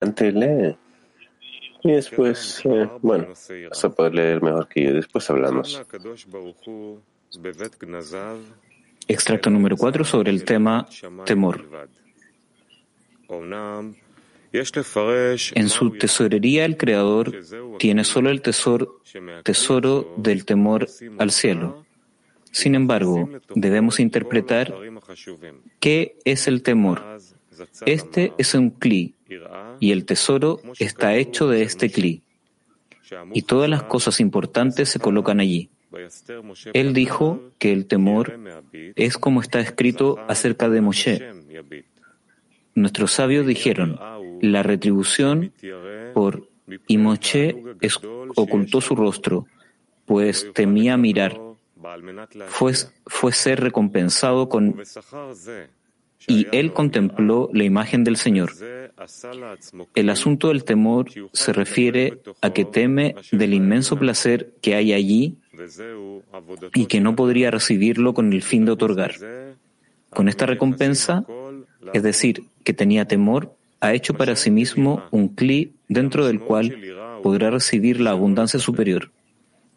Adelante, lee. Y después, eh, bueno, vas a poder leer mejor que yo. Después hablamos. Extracto número 4 sobre el tema temor. En su tesorería el Creador tiene solo el tesoro, tesoro del temor al cielo. Sin embargo, debemos interpretar qué es el temor. Este es un cli y el tesoro está hecho de este cli. Y todas las cosas importantes se colocan allí. Él dijo que el temor es como está escrito acerca de Moshe. Nuestros sabios dijeron, la retribución por y Moshe ocultó su rostro, pues temía mirar. Fue, fue ser recompensado con y él contempló la imagen del Señor. El asunto del temor se refiere a que teme del inmenso placer que hay allí y que no podría recibirlo con el fin de otorgar. Con esta recompensa, es decir, que tenía temor, ha hecho para sí mismo un cli dentro del cual podrá recibir la abundancia superior.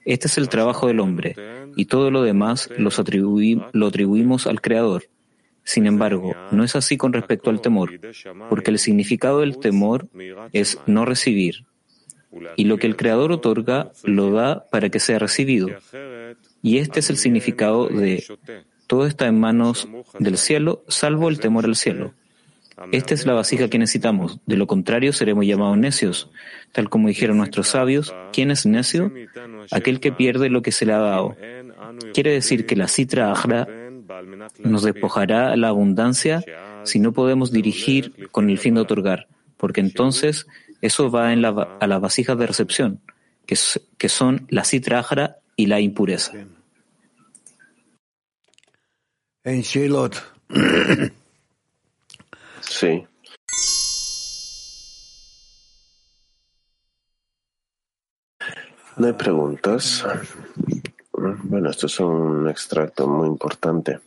Este es el trabajo del hombre, y todo lo demás lo atribuimos al Creador. Sin embargo, no es así con respecto al temor, porque el significado del temor es no recibir, y lo que el Creador otorga lo da para que sea recibido. Y este es el significado de todo está en manos del cielo, salvo el temor al cielo. Esta es la vasija que necesitamos, de lo contrario seremos llamados necios. Tal como dijeron nuestros sabios, ¿quién es necio? Aquel que pierde lo que se le ha dado. Quiere decir que la citra ajra nos despojará la abundancia si no podemos dirigir con el fin de otorgar, porque entonces eso va en la, a las vasijas de recepción, que, que son la citra y la impureza. Sí. No hay preguntas. Bueno, esto es un extracto muy importante.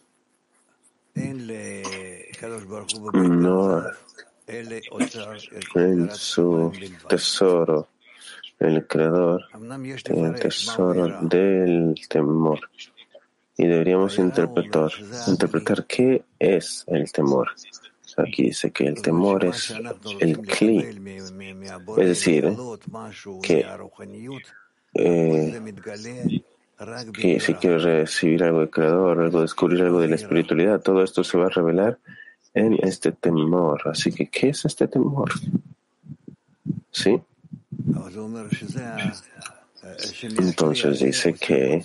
No en su tesoro, el creador tiene el tesoro del temor. Y deberíamos interpretar, interpretar qué es el temor. Aquí dice que el temor es el cli, es decir, que eh, que si quiere recibir algo del Creador, algo, descubrir algo de la espiritualidad, todo esto se va a revelar en este temor. Así que, ¿qué es este temor? ¿Sí? Entonces dice que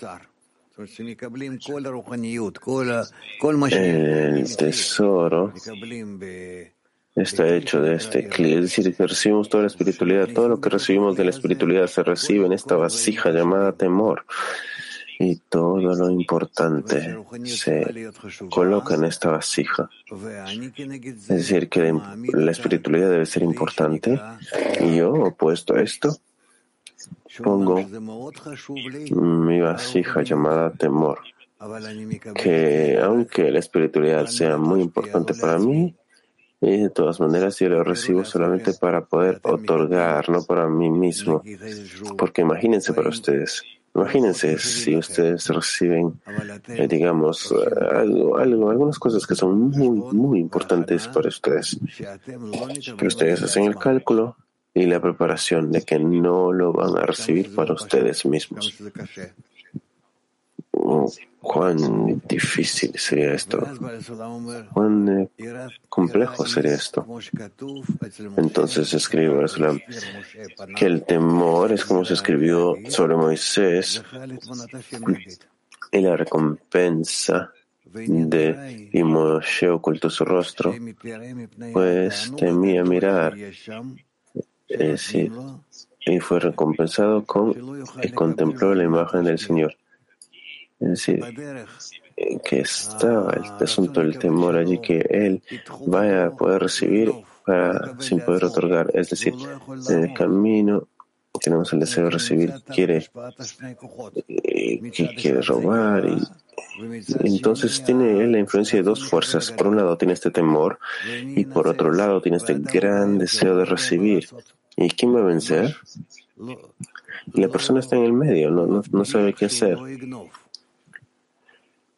el tesoro está hecho de este cli, es decir, que recibimos toda la espiritualidad, todo lo que recibimos de la espiritualidad se recibe en esta vasija llamada temor y todo lo importante se coloca en esta vasija. Es decir, que la espiritualidad debe ser importante y yo, opuesto a esto, pongo mi vasija llamada temor, que aunque la espiritualidad sea muy importante para mí, y de todas maneras yo lo recibo solamente para poder otorgar, no para mí mismo. Porque imagínense para ustedes, Imagínense si ustedes reciben, eh, digamos, algo, algo, algunas cosas que son muy, muy importantes para ustedes. Pero ustedes hacen el cálculo y la preparación de que no lo van a recibir para ustedes mismos. Cuán difícil sería esto, cuán eh, complejo sería esto. Entonces escribe que el temor es como se escribió sobre Moisés y la recompensa de y Moshe ocultó su rostro, pues temía mirar, y fue recompensado con y contempló la imagen del Señor. Es decir, que estaba el asunto del temor allí que él vaya a poder recibir para, sin poder otorgar. Es decir, en el camino tenemos el deseo de recibir, quiere, eh, que quiere robar y entonces tiene la influencia de dos fuerzas. Por un lado tiene este temor y por otro lado tiene este gran deseo de recibir. ¿Y quién va a vencer? La persona está en el medio, no, no sabe qué hacer.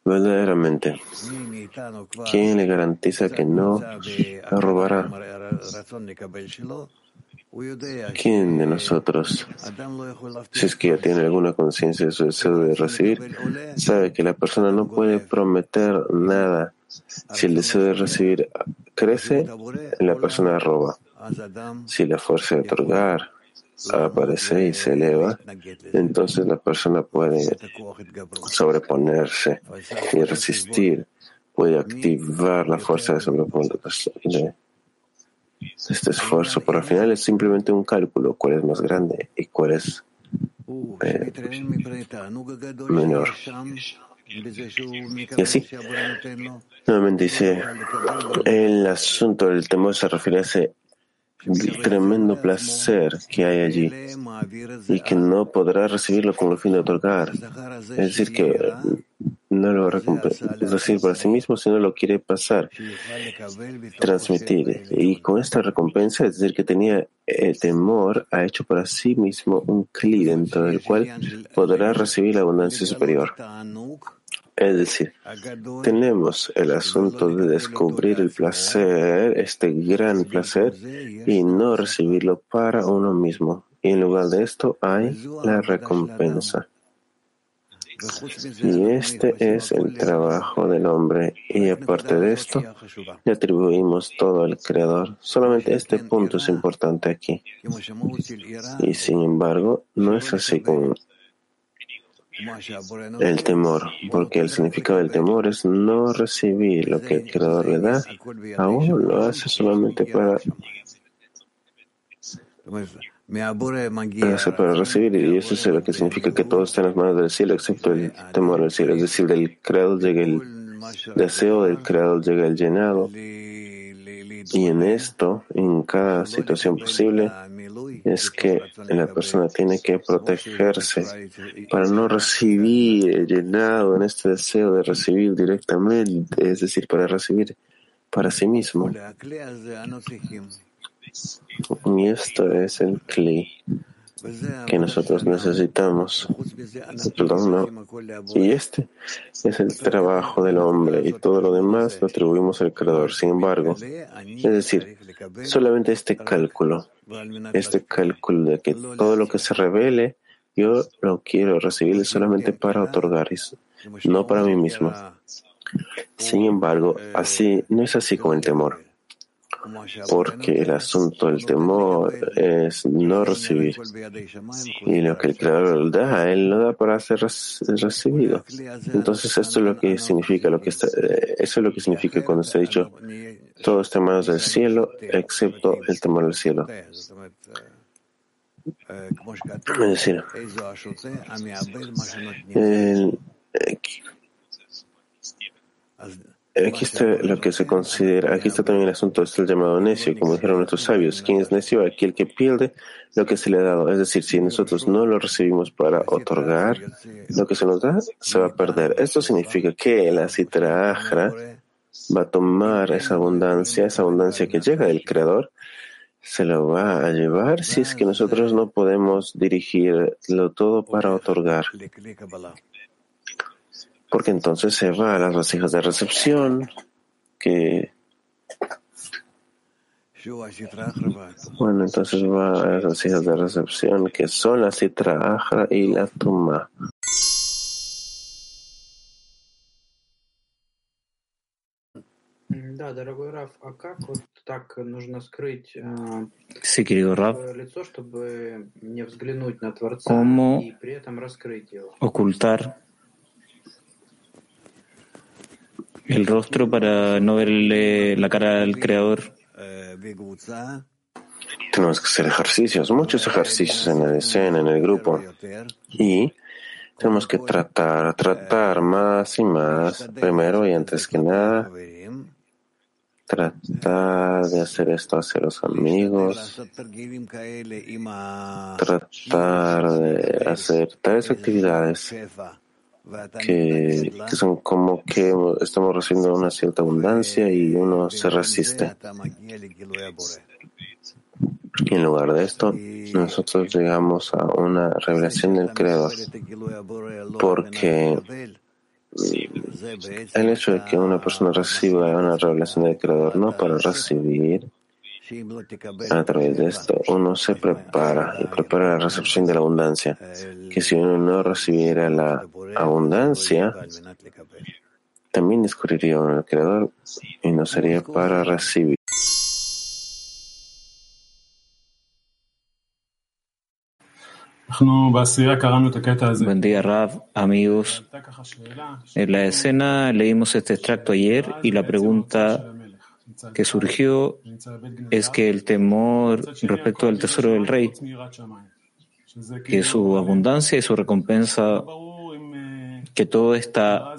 Verdaderamente, ¿quién le garantiza que no robará? ¿Quién de nosotros, si es que ya tiene alguna conciencia de su deseo de recibir, sabe que la persona no puede prometer nada? Si el deseo de recibir crece, la persona roba. Si la fuerza de otorgar aparece y se eleva, entonces la persona puede sobreponerse y resistir, puede activar la fuerza de sobreponerse este esfuerzo, pero al final es simplemente un cálculo, cuál es más grande y cuál es eh, menor. Y así, nuevamente dice, el asunto del temor se refiere a ese tremendo placer que hay allí y que no podrá recibirlo con el fin de otorgar. Es decir, que no lo recibir para sí mismo, sino lo quiere pasar, transmitir. Y con esta recompensa, es decir, que tenía el temor, ha hecho para sí mismo un cli dentro del cual podrá recibir la abundancia superior. Es decir, tenemos el asunto de descubrir el placer, este gran placer, y no recibirlo para uno mismo. Y en lugar de esto hay la recompensa. Y este es el trabajo del hombre. Y aparte de esto, le atribuimos todo al Creador. Solamente este punto es importante aquí. Y sin embargo, no es así con el temor, porque el significado del temor es no recibir lo que el Creador le da, aún lo hace solamente para para recibir, y eso es lo que significa que todo está en las manos del cielo, excepto el temor al cielo. Es decir, del creador llega el deseo, del creador llega el llenado. Y en esto, en cada situación posible, es que la persona tiene que protegerse para no recibir el llenado en este deseo de recibir directamente, es decir, para recibir para sí mismo. Y esto es el cli que nosotros necesitamos. Y este es el trabajo del hombre y todo lo demás lo atribuimos al Creador. Sin embargo, es decir, solamente este cálculo, este cálculo de que todo lo que se revele, yo lo quiero recibir solamente para otorgar, no para mí mismo. Sin embargo, así no es así con el temor porque el asunto del temor es no recibir. Y lo que el Creador da, Él lo da para ser recibido. Entonces, esto es lo que significa, lo que está, eh, eso es lo que significa cuando se ha dicho todo está en manos del cielo, excepto el temor del cielo. Es decir, el, Aquí está lo que se considera, aquí está también el asunto, es el llamado necio, como dijeron nuestros sabios. ¿Quién es necio? Aquel que pierde lo que se le ha dado. Es decir, si nosotros no lo recibimos para otorgar lo que se nos da, se va a perder. Esto significa que la citra va a tomar esa abundancia, esa abundancia que llega del Creador, se lo va a llevar si es que nosotros no podemos dirigirlo todo para otorgar porque entonces se va a las vasijas de recepción que bueno, entonces va a las vasijas de recepción que son la citra ajra y la tuma. Sí, querido Raf, ¿cómo ocultar el rostro para no verle la cara al Creador. Tenemos que hacer ejercicios, muchos ejercicios en la escena, en el grupo. Y tenemos que tratar, tratar más y más, primero y antes que nada, tratar de hacer esto hacia los amigos, tratar de hacer tales actividades que, son como que estamos recibiendo una cierta abundancia y uno se resiste. Y en lugar de esto, nosotros llegamos a una revelación del Creador, porque el hecho de que una persona reciba una revelación del Creador no para recibir, a través de esto uno se prepara y prepara la recepción de la abundancia, que si uno no recibiera la abundancia, también descubriría uno el Creador y no sería para recibir. Buen día, Rav, amigos. En la escena leímos este extracto ayer y la pregunta que surgió es que el temor respecto al tesoro del rey, que su abundancia y su recompensa, que todo está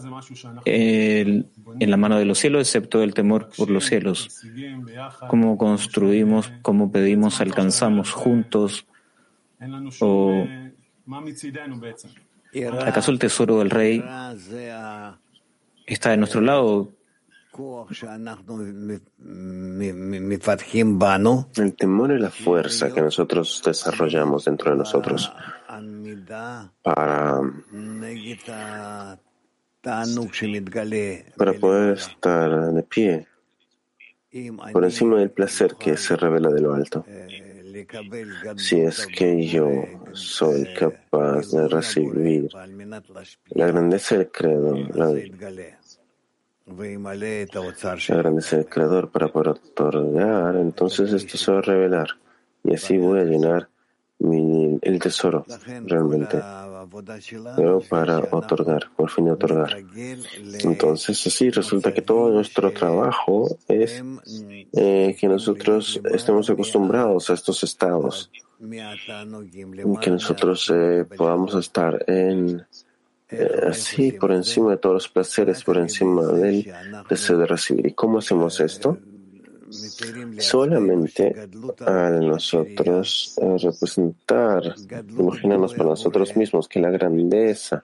en, la mano de los cielos, excepto el temor por los cielos. ¿Cómo construimos, cómo pedimos, alcanzamos juntos? ¿O acaso el tesoro del rey está de nuestro lado? El temor es la fuerza que nosotros desarrollamos dentro de nosotros para, para poder estar de pie por encima del placer que se revela de lo alto. Si es que yo soy capaz de recibir la grandeza del credo, la, la grandeza del Creador para poder otorgar, entonces esto se va a revelar. Y así voy a llenar el tesoro realmente, pero para otorgar, por fin de otorgar. Entonces así resulta que todo nuestro trabajo es eh, que nosotros estemos acostumbrados a estos estados, que nosotros eh, podamos estar en así por encima de todos los placeres, por encima del deseo de recibir. ¿Y cómo hacemos esto? Solamente al nosotros representar, imaginarnos para nosotros mismos que la grandeza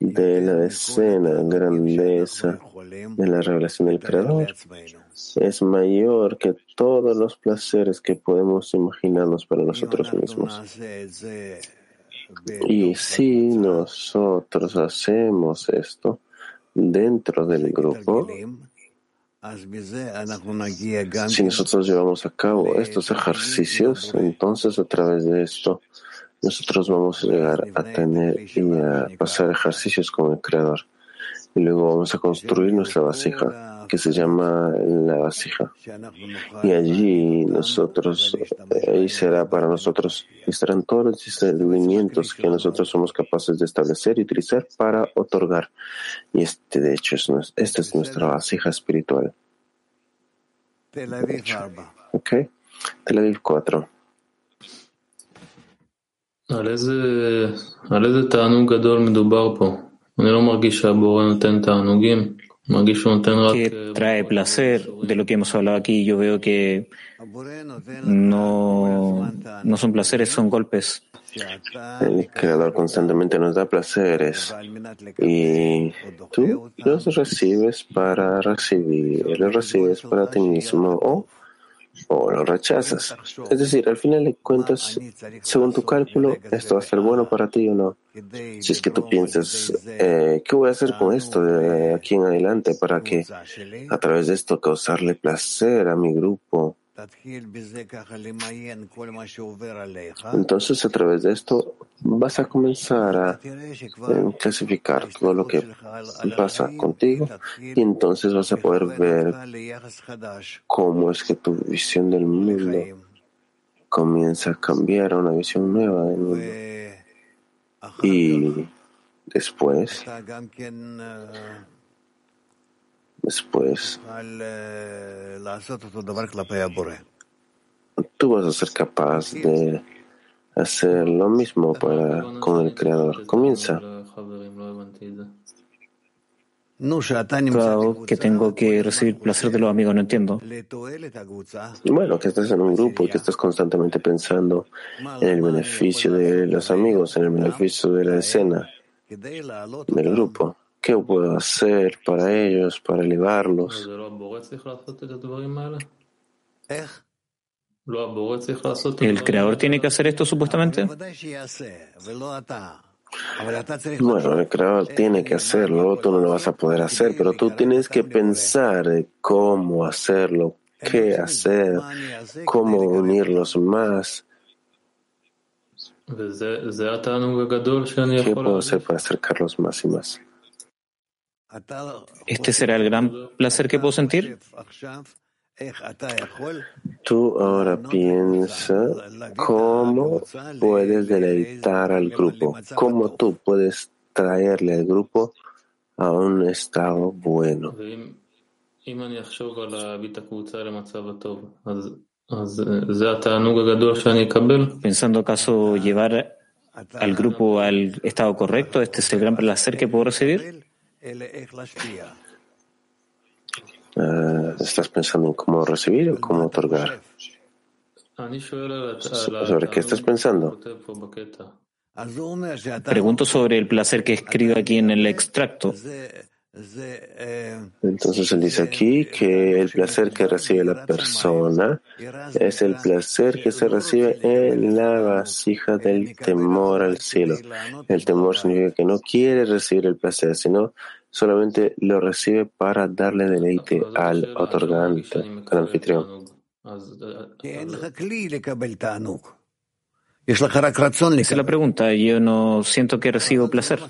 de la escena, grandeza de la revelación del Creador es mayor que todos los placeres que podemos imaginarnos para nosotros mismos. Y si nosotros hacemos esto dentro del grupo, si nosotros llevamos a cabo estos ejercicios, entonces a través de esto nosotros vamos a llegar a tener y a pasar ejercicios con el Creador. Y luego vamos a construir nuestra vasija que se llama la vasija. Y allí nosotros, ahí será para nosotros, estarán todos los discernimientos que nosotros somos capaces de establecer y utilizar para otorgar. Y este, de hecho, es, esta es nuestra vasija espiritual. Ok. Tel Aviv 4. על איזה, על איזה תענוג גדול מדובר פה? אני לא מרגיש שהבורא נותן תענוגים. que trae placer de lo que hemos hablado aquí. Yo veo que no, no son placeres, son golpes. El Creador constantemente nos da placeres y tú los recibes para recibir, los recibes para ti mismo o o lo rechazas. Es decir, al final de cuentas, según tu cálculo, esto va a ser bueno para ti o no. Si es que tú piensas, eh, ¿qué voy a hacer con esto de aquí en adelante para que a través de esto causarle placer a mi grupo? Entonces, a través de esto, vas a comenzar a eh, clasificar todo lo que pasa contigo y entonces vas a poder ver cómo es que tu visión del mundo comienza a cambiar a una visión nueva del mundo. Y después, después tú vas a ser capaz de hacer lo mismo para, con el Creador. Comienza. Claro que tengo que recibir placer de los amigos, no entiendo. Bueno, que estás en un grupo y que estás constantemente pensando en el beneficio de los amigos, en el beneficio de la escena. del grupo. ¿Qué puedo hacer para ellos, para elevarlos? ¿El creador tiene que hacer esto supuestamente? Bueno, el creador tiene que hacerlo, tú no lo vas a poder hacer, pero tú tienes que pensar cómo hacerlo, qué hacer, cómo unirlos más. ¿Qué puedo hacer para acercarlos más y más? ¿Este será el gran placer que puedo sentir? Tú ahora piensa cómo puedes deleitar al grupo, cómo tú puedes traerle al grupo a un estado bueno. Pensando acaso llevar al grupo al estado correcto, ¿este es el gran placer que puedo recibir? Uh, ¿Estás pensando en cómo recibir o cómo otorgar? ¿Sobre qué estás pensando? Pregunto sobre el placer que escribo aquí en el extracto. Entonces él dice aquí que el placer que recibe la persona es el placer que se recibe en la vasija del temor al cielo. El temor significa que no quiere recibir el placer, sino solamente lo recibe para darle deleite al otorgante, al anfitrión. Esa es la pregunta. Yo no siento que recibo placer.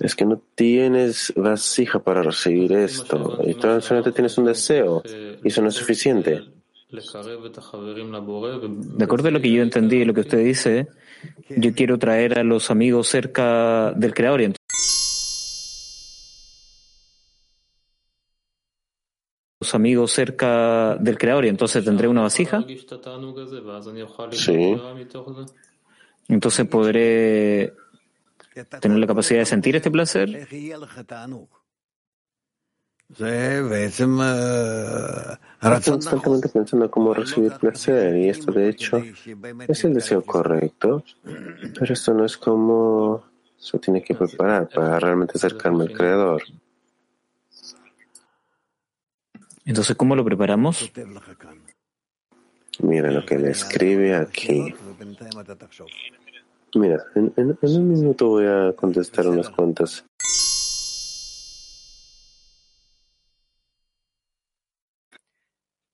Es que no tienes vasija para recibir esto y tú solamente tienes un deseo y eso no es suficiente. De acuerdo a lo que yo entendí y lo que usted dice, yo quiero traer a los amigos cerca del Creador. Los amigos cerca del Creador y entonces tendré una vasija. Sí. Entonces podré tener la capacidad de sentir este placer. Estás constantemente pensando cómo recibir placer y esto de hecho es el deseo correcto, pero esto no es como se tiene que preparar para realmente acercarme al Creador. Entonces, ¿cómo lo preparamos? Mira lo que le escribe aquí. Mira, en, un minuto voy a contestar unas cuantas.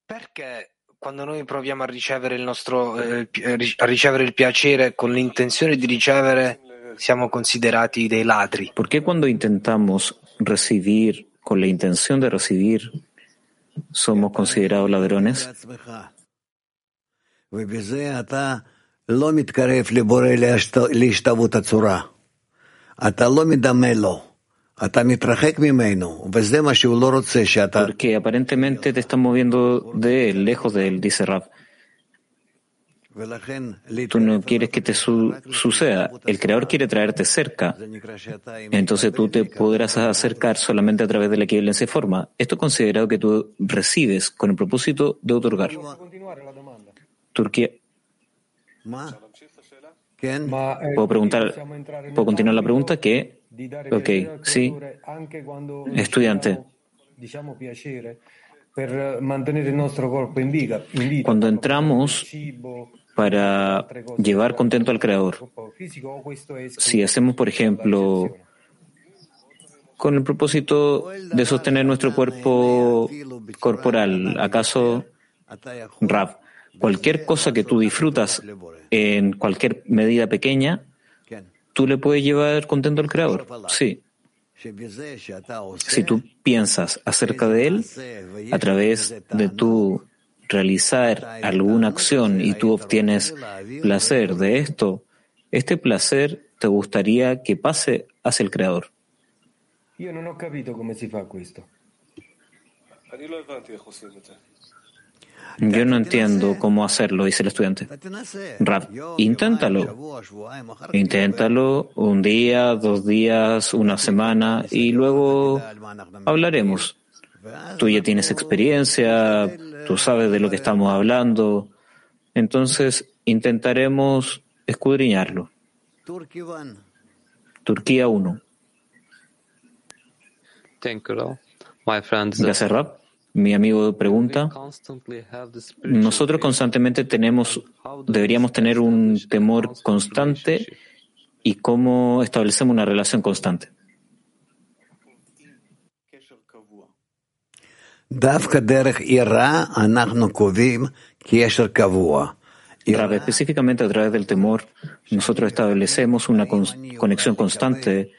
Perché quando noi proviamo a ricevere il nostro eh, a ricevere il piacere con l'intenzione di ricevere siamo considerati dei ladri? Perché quando intentamos recibir con la intención de recibir somos considerados ladrones? Porque aparentemente te estás moviendo de él, lejos de él, dice Rab. Tú no quieres que te suceda. El Creador quiere traerte cerca. Entonces tú te podrás acercar solamente a través de la equivalencia de forma. Esto es considerado que tú recibes con el propósito de otorgar. Turquía. ¿Puedo preguntar? ¿Puedo continuar la pregunta? ¿Qué? Ok, sí. Estudiante. Cuando entramos para llevar contento al Creador. Si hacemos, por ejemplo, con el propósito de sostener nuestro cuerpo corporal, ¿acaso, Rab, cualquier cosa que tú disfrutas en cualquier medida pequeña, tú le puedes llevar contento al Creador? Sí. Si tú piensas acerca de Él a través de tu realizar alguna acción y tú obtienes placer de esto, este placer te gustaría que pase hacia el Creador. Yo no he capito cómo se fa esto. Yo no entiendo cómo hacerlo, dice el estudiante. Rap, inténtalo. Inténtalo un día, dos días, una semana y luego hablaremos. Tú ya tienes experiencia, tú sabes de lo que estamos hablando, entonces intentaremos escudriñarlo. Turquía 1. Gracias, Rab. Mi amigo pregunta, nosotros constantemente tenemos, deberíamos tener un temor constante y cómo establecemos una relación constante. Específicamente a través del temor, nosotros establecemos una conexión constante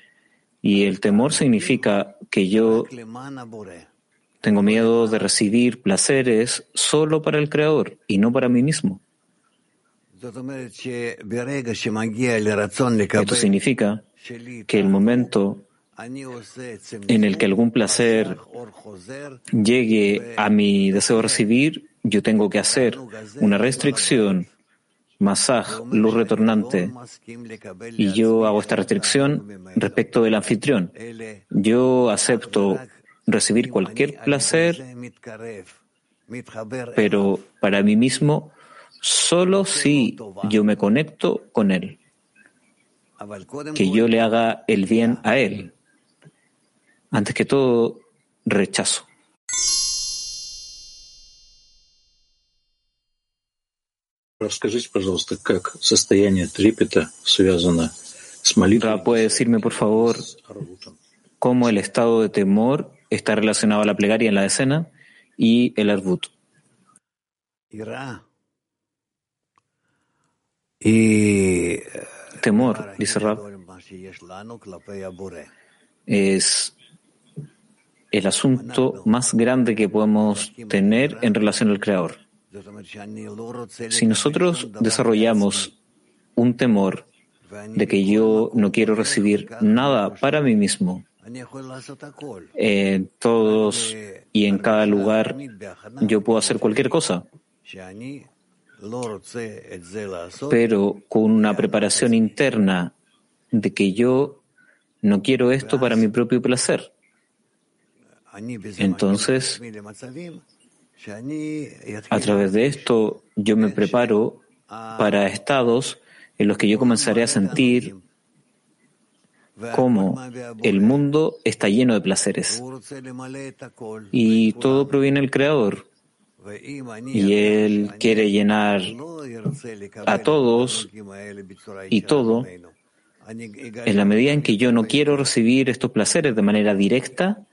y el temor significa que yo tengo miedo de recibir placeres solo para el Creador y no para mí mismo. Esto significa que el momento en el que algún placer llegue a mi deseo de recibir, yo tengo que hacer una restricción, masaj, luz retornante, y yo hago esta restricción respecto del anfitrión. Yo acepto recibir cualquier placer, pero para mí mismo solo si yo me conecto con él, que yo le haga el bien a él. Antes que todo, rechazo. ¿Puede decirme, por favor, cómo el estado de temor está relacionado a la plegaria en la escena y el arbut? Temor, dice Rab, es el asunto más grande que podemos tener en relación al Creador. Si nosotros desarrollamos un temor de que yo no quiero recibir nada para mí mismo, en todos y en cada lugar yo puedo hacer cualquier cosa, pero con una preparación interna de que yo no quiero esto para mi propio placer. Entonces, a través de esto, yo me preparo para estados en los que yo comenzaré a sentir cómo el mundo está lleno de placeres y todo proviene del Creador. Y Él quiere llenar a todos y todo en la medida en que yo no quiero recibir estos placeres de manera directa,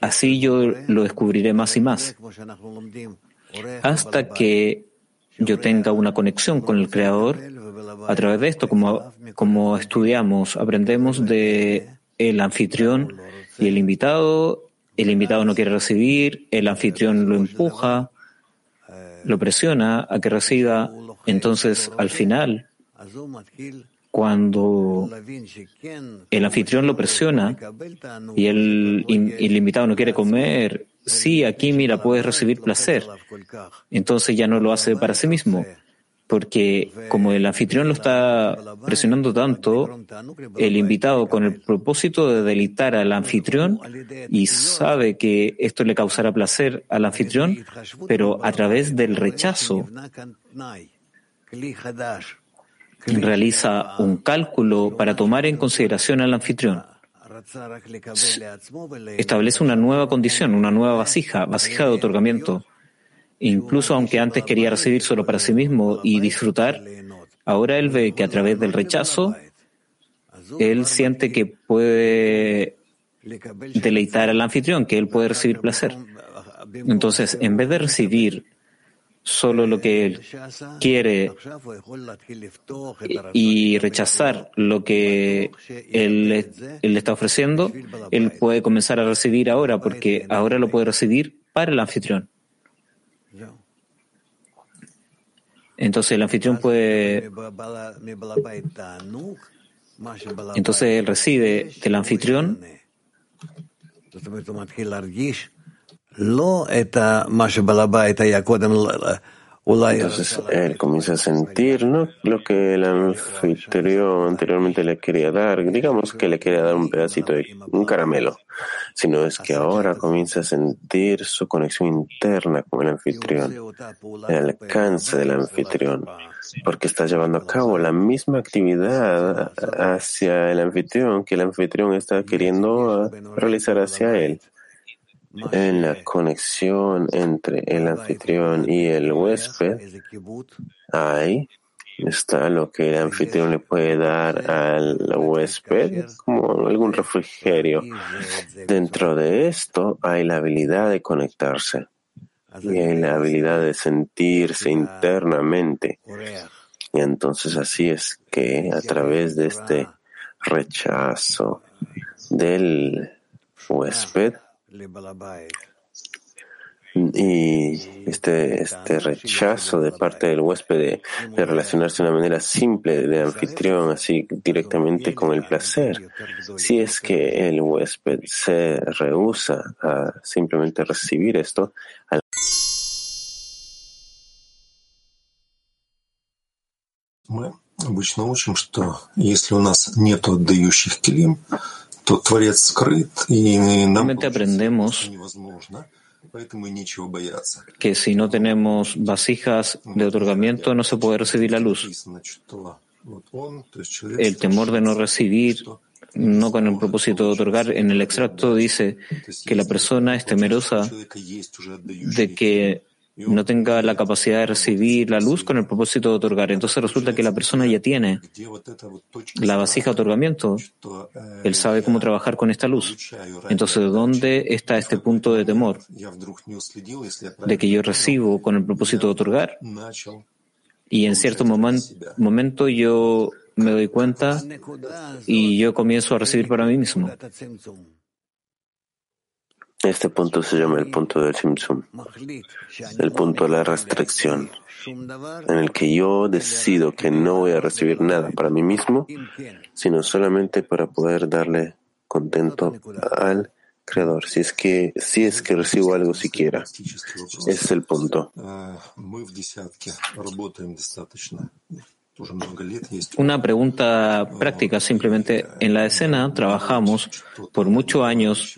Así yo lo descubriré más y más, hasta que yo tenga una conexión con el Creador. A través de esto, como, como estudiamos, aprendemos de el anfitrión y el invitado. El invitado no quiere recibir, el anfitrión lo empuja, lo presiona a que reciba. Entonces, al final, cuando el anfitrión lo presiona y el, invitado no quiere comer, sí, aquí mira, puedes recibir placer. Entonces ya no lo hace para sí mismo, porque como el anfitrión lo está presionando tanto, el invitado con el propósito de delitar al anfitrión y sabe que esto le causará placer al anfitrión, pero a través del rechazo realiza un cálculo para tomar en consideración al anfitrión. Establece una nueva condición, una nueva vasija, vasija de otorgamiento. Incluso aunque antes quería recibir solo para sí mismo y disfrutar, ahora él ve que a través del rechazo, él siente que puede deleitar al anfitrión, que él puede recibir placer. Entonces, en vez de recibir solo lo que él quiere y rechazar lo que él, le está ofreciendo, él puede comenzar a recibir ahora, porque ahora lo puede recibir para el anfitrión. Entonces el anfitrión puede... Entonces él recibe del anfitrión Entonces él comienza a sentir no lo que el anfitrión anteriormente le quería dar, digamos que le quería dar un pedacito de un caramelo, sino es que ahora comienza a sentir su conexión interna con el anfitrión, el alcance del anfitrión, porque está llevando a cabo la misma actividad hacia el anfitrión que el anfitrión está queriendo realizar hacia él en la conexión entre el anfitrión y el huésped, ahí está lo que el anfitrión le puede dar al huésped como algún refrigerio. Dentro de esto hay la habilidad de conectarse y hay la habilidad de sentirse internamente. Y entonces así es que a través de este rechazo del huésped, y este, este rechazo de parte del huésped de, relacionarse de una manera simple de anfitrión, así directamente con el placer, si es que el huésped se rehúsa a simplemente recibir esto, Мы обычно учим, что если у нас нет отдающих килим, Realmente aprendemos que si no tenemos vasijas de otorgamiento no se puede recibir la luz. El temor de no recibir, no con el propósito de otorgar, en el extracto dice que la persona es temerosa de que no tenga la capacidad de recibir la luz con el propósito de otorgar. Entonces resulta que la persona ya tiene la vasija de otorgamiento. Él sabe cómo trabajar con esta luz. Entonces, ¿dónde está este punto de temor? De que yo recibo con el propósito de otorgar. Y en cierto momento yo me doy cuenta y yo comienzo a recibir para mí mismo. Este punto se llama el punto del Simsum, el punto de la restricción, en el que yo decido que no voy a recibir nada para mí mismo, sino solamente para poder darle contento al Creador, si es que, si es que recibo algo siquiera. Ese es el punto. Una pregunta práctica, simplemente. En la escena trabajamos por muchos años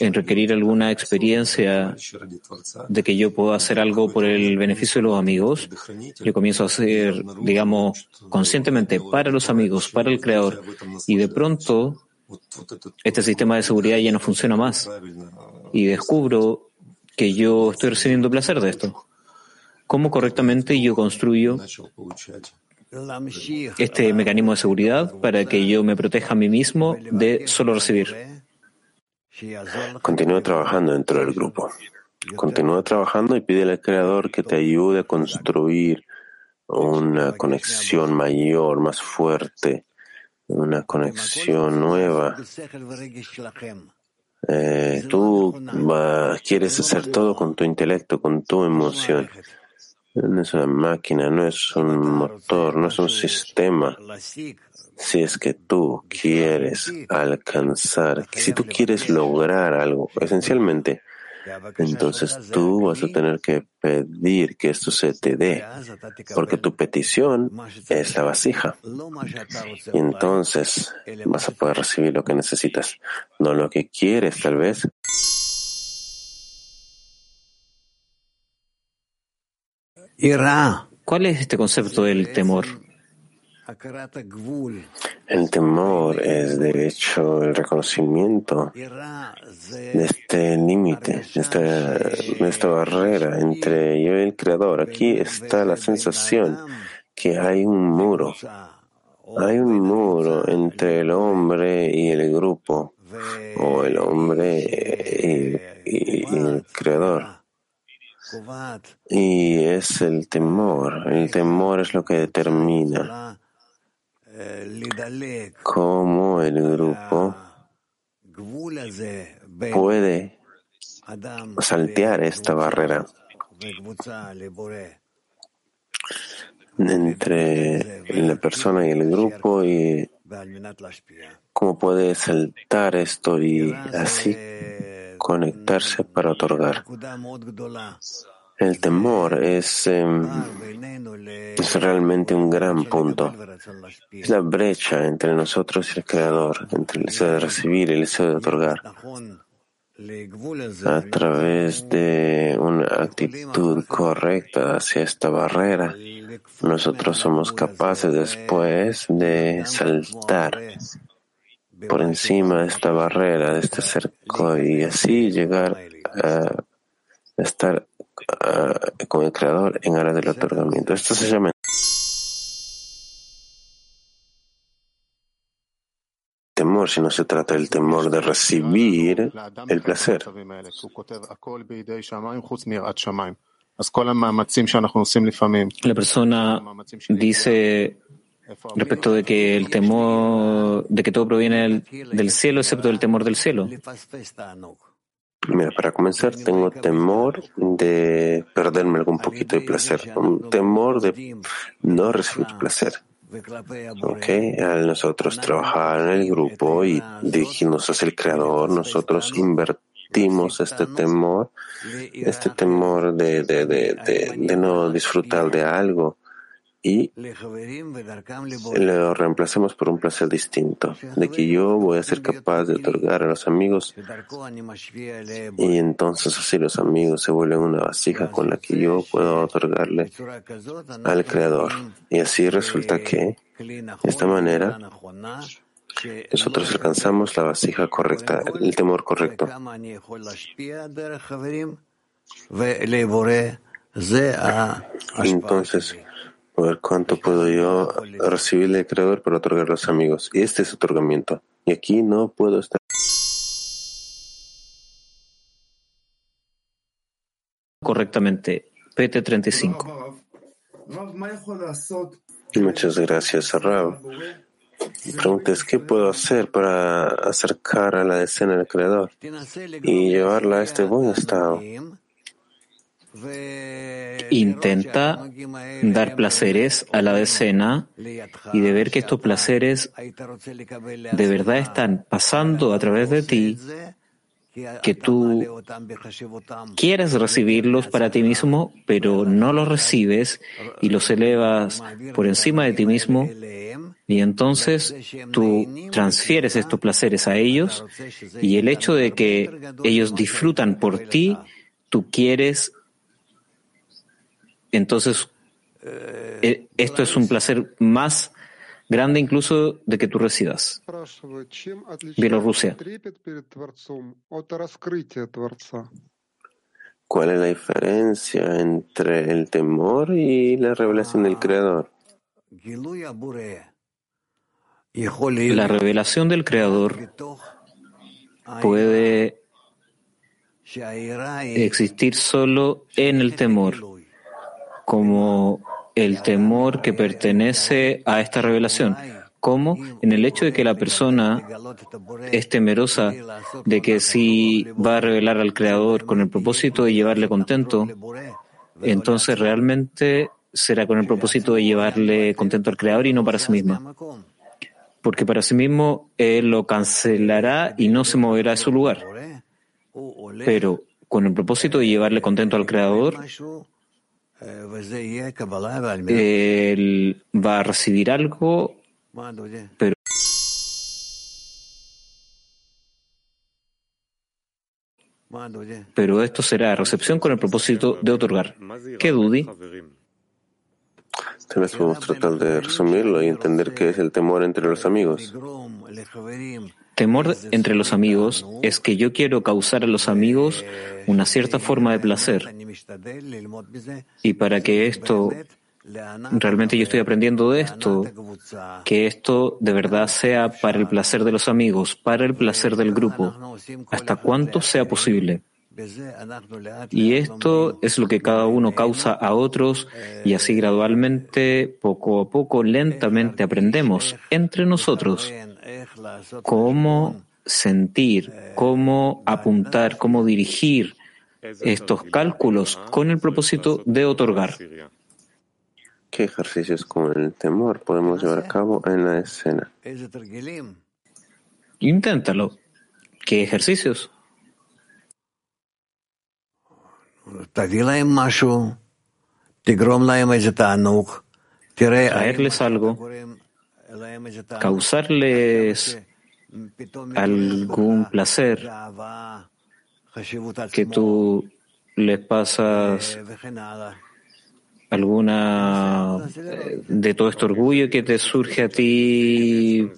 en requerir alguna experiencia de que yo puedo hacer algo por el beneficio de los amigos. Yo comienzo a hacer, digamos, conscientemente para los amigos, para el creador. Y de pronto, este sistema de seguridad ya no funciona más. Y descubro que yo estoy recibiendo placer de esto. ¿Cómo correctamente yo construyo este mecanismo de seguridad para que yo me proteja a mí mismo de solo recibir. Continúa trabajando dentro del grupo. Continúa trabajando y pide al Creador que te ayude a construir una conexión mayor, más fuerte, una conexión nueva. Eh, tú quieres hacer todo con tu intelecto, con tu emoción. No es una máquina, no es un motor, no es un sistema. Si es que tú quieres alcanzar, si tú quieres lograr algo, esencialmente, entonces tú vas a tener que pedir que esto se te dé, porque tu petición es la vasija. Y entonces vas a poder recibir lo que necesitas, no lo que quieres tal vez, ¿Cuál es este concepto del temor? El temor es, de hecho, el reconocimiento de este límite, de esta, barrera entre yo y el Creador. Aquí está la sensación que hay un muro. Hay un muro entre el hombre y el grupo, o el hombre y el Creador. Y es el temor. El temor es lo que determina cómo el grupo puede saltear esta barrera entre la persona y el grupo y cómo puede saltar esto y así conectarse para otorgar. El temor es, em, es realmente un gran punto. Es la brecha entre nosotros y el Creador, entre el deseo de recibir y el deseo de otorgar. A través de una actitud correcta hacia esta barrera, nosotros somos capaces después de saltar por encima de esta barrera, de este cerco, y así llegar a estar con el Creador en aras del otorgamiento. Esto se llama temor, sino se trata del temor de recibir el placer. La persona dice respecto de que el temor, de que todo proviene del, cielo, excepto el temor del cielo. Mira, para comenzar, tengo temor de perderme algún poquito de placer, un temor de no recibir placer. Ok, al nosotros trabajar en el grupo y dirigirnos hacia el Creador, nosotros invertimos este temor, este temor de, de, de, de no disfrutar de algo y lo reemplacemos por un placer distinto, de que yo voy a ser capaz de otorgar a los amigos y entonces así los amigos se vuelven una vasija con la que yo puedo otorgarle al Creador. Y así resulta que, de esta manera, nosotros alcanzamos la vasija correcta, el temor correcto. Entonces, ver cuánto puedo yo recibir del Creador para otorgar a los amigos. Y este es otorgamiento. Y aquí no puedo estar. Correctamente. PT35. Muchas gracias, Rab. Mi pregunta es, ¿qué puedo hacer para acercar a la escena del Creador y llevarla a este buen estado? Intenta dar placeres a la decena y de ver que estos placeres de verdad están pasando a través de ti, que tú quieres recibirlos para ti mismo, pero no los recibes y los elevas por encima de ti mismo, y entonces tú transfieres estos placeres a ellos y el hecho de que ellos disfrutan por ti, tú quieres entonces, eh, esto es un placer más grande incluso de que tú residas. Bielorrusia. ¿Cuál es la diferencia entre el temor y la revelación del Creador? La revelación del Creador puede existir solo en el temor como el temor que pertenece a esta revelación, como en el hecho de que la persona es temerosa de que si va a revelar al Creador con el propósito de llevarle contento, entonces realmente será con el propósito de llevarle contento al Creador y no para sí misma. Porque para sí mismo Él lo cancelará y no se moverá de su lugar. Pero con el propósito de llevarle contento al Creador, él va a recibir algo, pero pero esto será recepción con el propósito de otorgar. ¿Qué Dudi? Tal vez podemos tratar de resumirlo y entender qué es el temor entre los amigos. Temor entre los amigos es que yo quiero causar a los amigos una cierta forma de placer. Y para que esto, realmente yo estoy aprendiendo de esto, que esto de verdad sea para el placer de los amigos, para el placer del grupo, hasta cuanto sea posible. Y esto es lo que cada uno causa a otros y así gradualmente, poco a poco, lentamente aprendemos entre nosotros cómo sentir, cómo apuntar, cómo dirigir estos cálculos con el propósito de otorgar. ¿Qué ejercicios con el temor podemos llevar a cabo en la escena? Inténtalo. ¿Qué ejercicios? traerles algo, causarles algún placer que tú les pasas alguna de todo este orgullo que te surge a ti.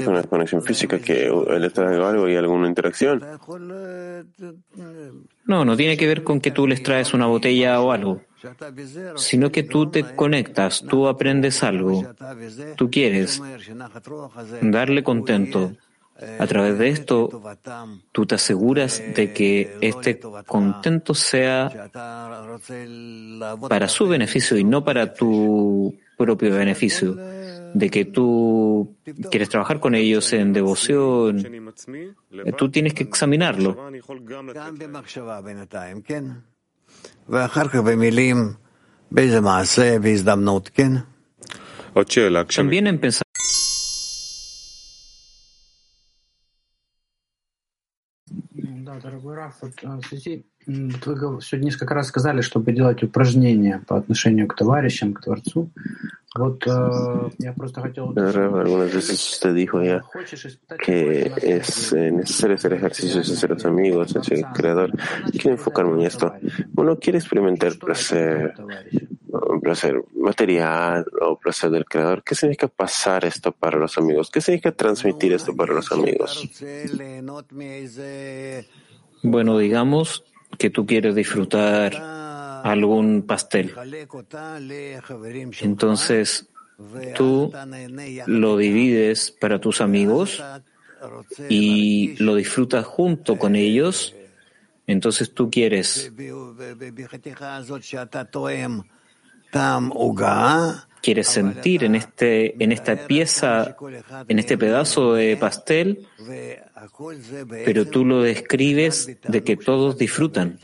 Es una conexión física que él está algo y alguna interacción. No, no tiene que ver con que tú les traes una botella o algo, sino que tú te conectas, tú aprendes algo, tú quieres darle contento. A través de esto, tú te aseguras de que este contento sea para su beneficio y no para tu propio beneficio, de que tú quieres trabajar con ellos en devoción, tú tienes que examinarlo. También en pensar дорогой Раф, вот в связи, вот вы сегодня несколько раз сказали, чтобы делать упражнения по отношению к товарищам, к Творцу. algunas veces usted dijo ya que es eh, necesario hacer ejercicios entre los amigos, hacia el creador. Quiero enfocarme en esto. Uno quiere experimentar placer, placer material o placer del creador. ¿Qué significa pasar esto para los amigos? ¿Qué significa transmitir esto para los amigos? Bueno, digamos que tú quieres disfrutar algún pastel. Entonces, tú lo divides para tus amigos y lo disfrutas junto con ellos. Entonces tú quieres quieres sentir en este en esta pieza en este pedazo de pastel pero tú lo describes de que todos disfrutan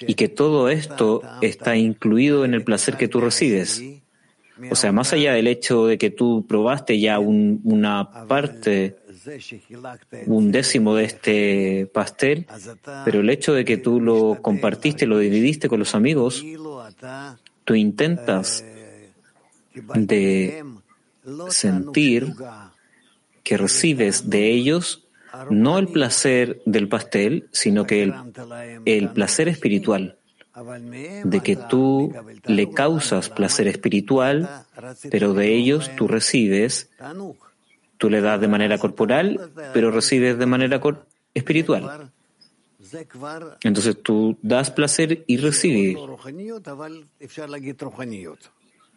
y que todo esto está incluido en el placer que tú recibes. O sea, más allá del hecho de que tú probaste ya una parte, un décimo de este pastel, pero el hecho de que tú lo compartiste, lo dividiste con los amigos, tú intentas de sentir que recibes de ellos no el placer del pastel, sino que el, el placer espiritual, de que tú le causas placer espiritual, pero de ellos tú recibes, tú le das de manera corporal, pero recibes de manera espiritual. Entonces tú das placer y recibes.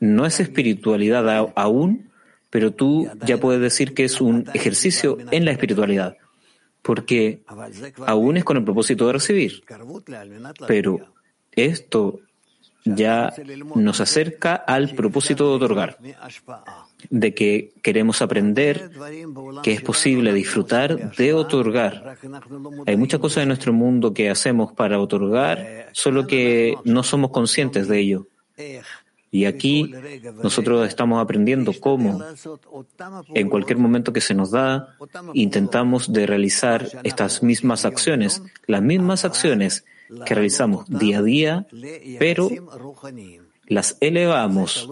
No es espiritualidad aún, pero tú ya puedes decir que es un ejercicio en la espiritualidad porque aún es con el propósito de recibir. Pero esto ya nos acerca al propósito de otorgar, de que queremos aprender que es posible disfrutar de otorgar. Hay muchas cosas en nuestro mundo que hacemos para otorgar, solo que no somos conscientes de ello. Y aquí nosotros estamos aprendiendo cómo, en cualquier momento que se nos da, intentamos de realizar estas mismas acciones, las mismas acciones que realizamos día a día, pero las elevamos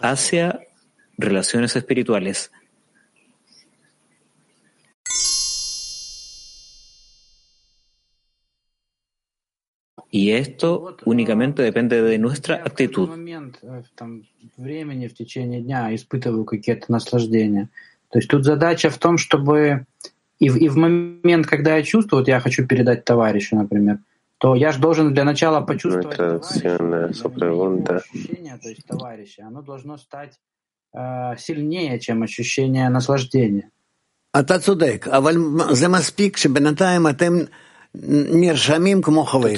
hacia relaciones espirituales. Y esto únicamente depende de nuestra actitud. времени в течение дня испытываю какие-то наслаждения. То есть тут задача в том, чтобы и в, и в момент, когда я чувствую, вот я хочу передать товарищу, например, то я же должен для начала почувствовать товарища, ощущение, то есть товарища, оно должно стать э, сильнее, чем ощущение наслаждения. אתה צודק, אבל זה מספיק שבינתיים אתם נרשמים כמו חברים.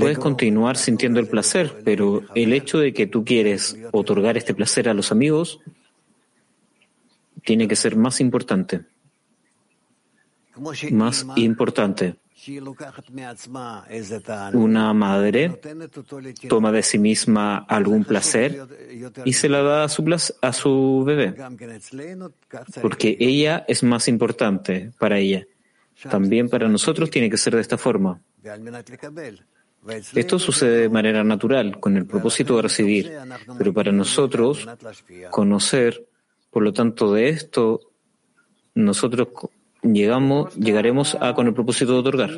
Puedes continuar sintiendo el placer, pero el hecho de que tú quieres otorgar este placer a los amigos tiene que ser más importante. Más importante. Una madre toma de sí misma algún placer y se la da a su, a su bebé, porque ella es más importante para ella. También para nosotros tiene que ser de esta forma. Esto sucede de manera natural, con el propósito de recibir, pero para nosotros, conocer, por lo tanto, de esto, nosotros llegamos, llegaremos a con el propósito de otorgar.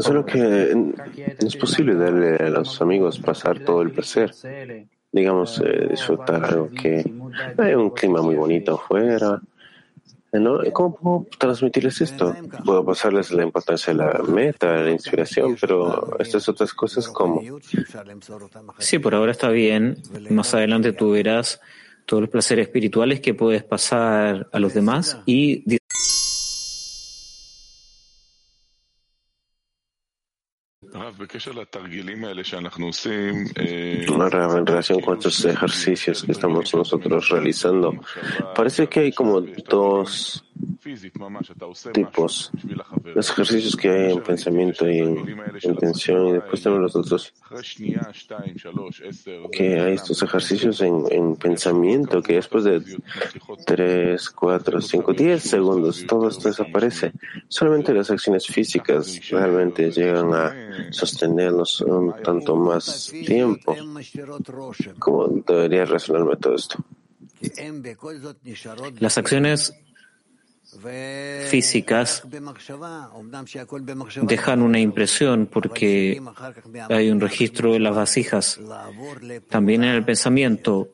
Solo que no es posible darle a los amigos pasar todo el placer. Digamos, eh, disfrutar algo que hay un clima muy bonito afuera. ¿No? ¿Cómo puedo transmitirles esto? Puedo pasarles la importancia de la meta, la inspiración, pero estas otras cosas, ¿cómo? Sí, por ahora está bien. Más adelante tú verás todos los placeres espirituales que puedes pasar a los demás y Ahora, en relación con estos ejercicios que estamos nosotros realizando, parece que hay como dos tipos. Los ejercicios que hay en pensamiento y en intención, y después tenemos los otros. Que hay estos ejercicios en, en pensamiento, que después de 3, 4, 5, 10 segundos, todo esto desaparece. Solamente las acciones físicas realmente llegan a sostenernos un tanto más tiempo. ¿Cómo debería razonarme todo esto? Las acciones físicas dejan una impresión porque hay un registro de las vasijas, también en el pensamiento,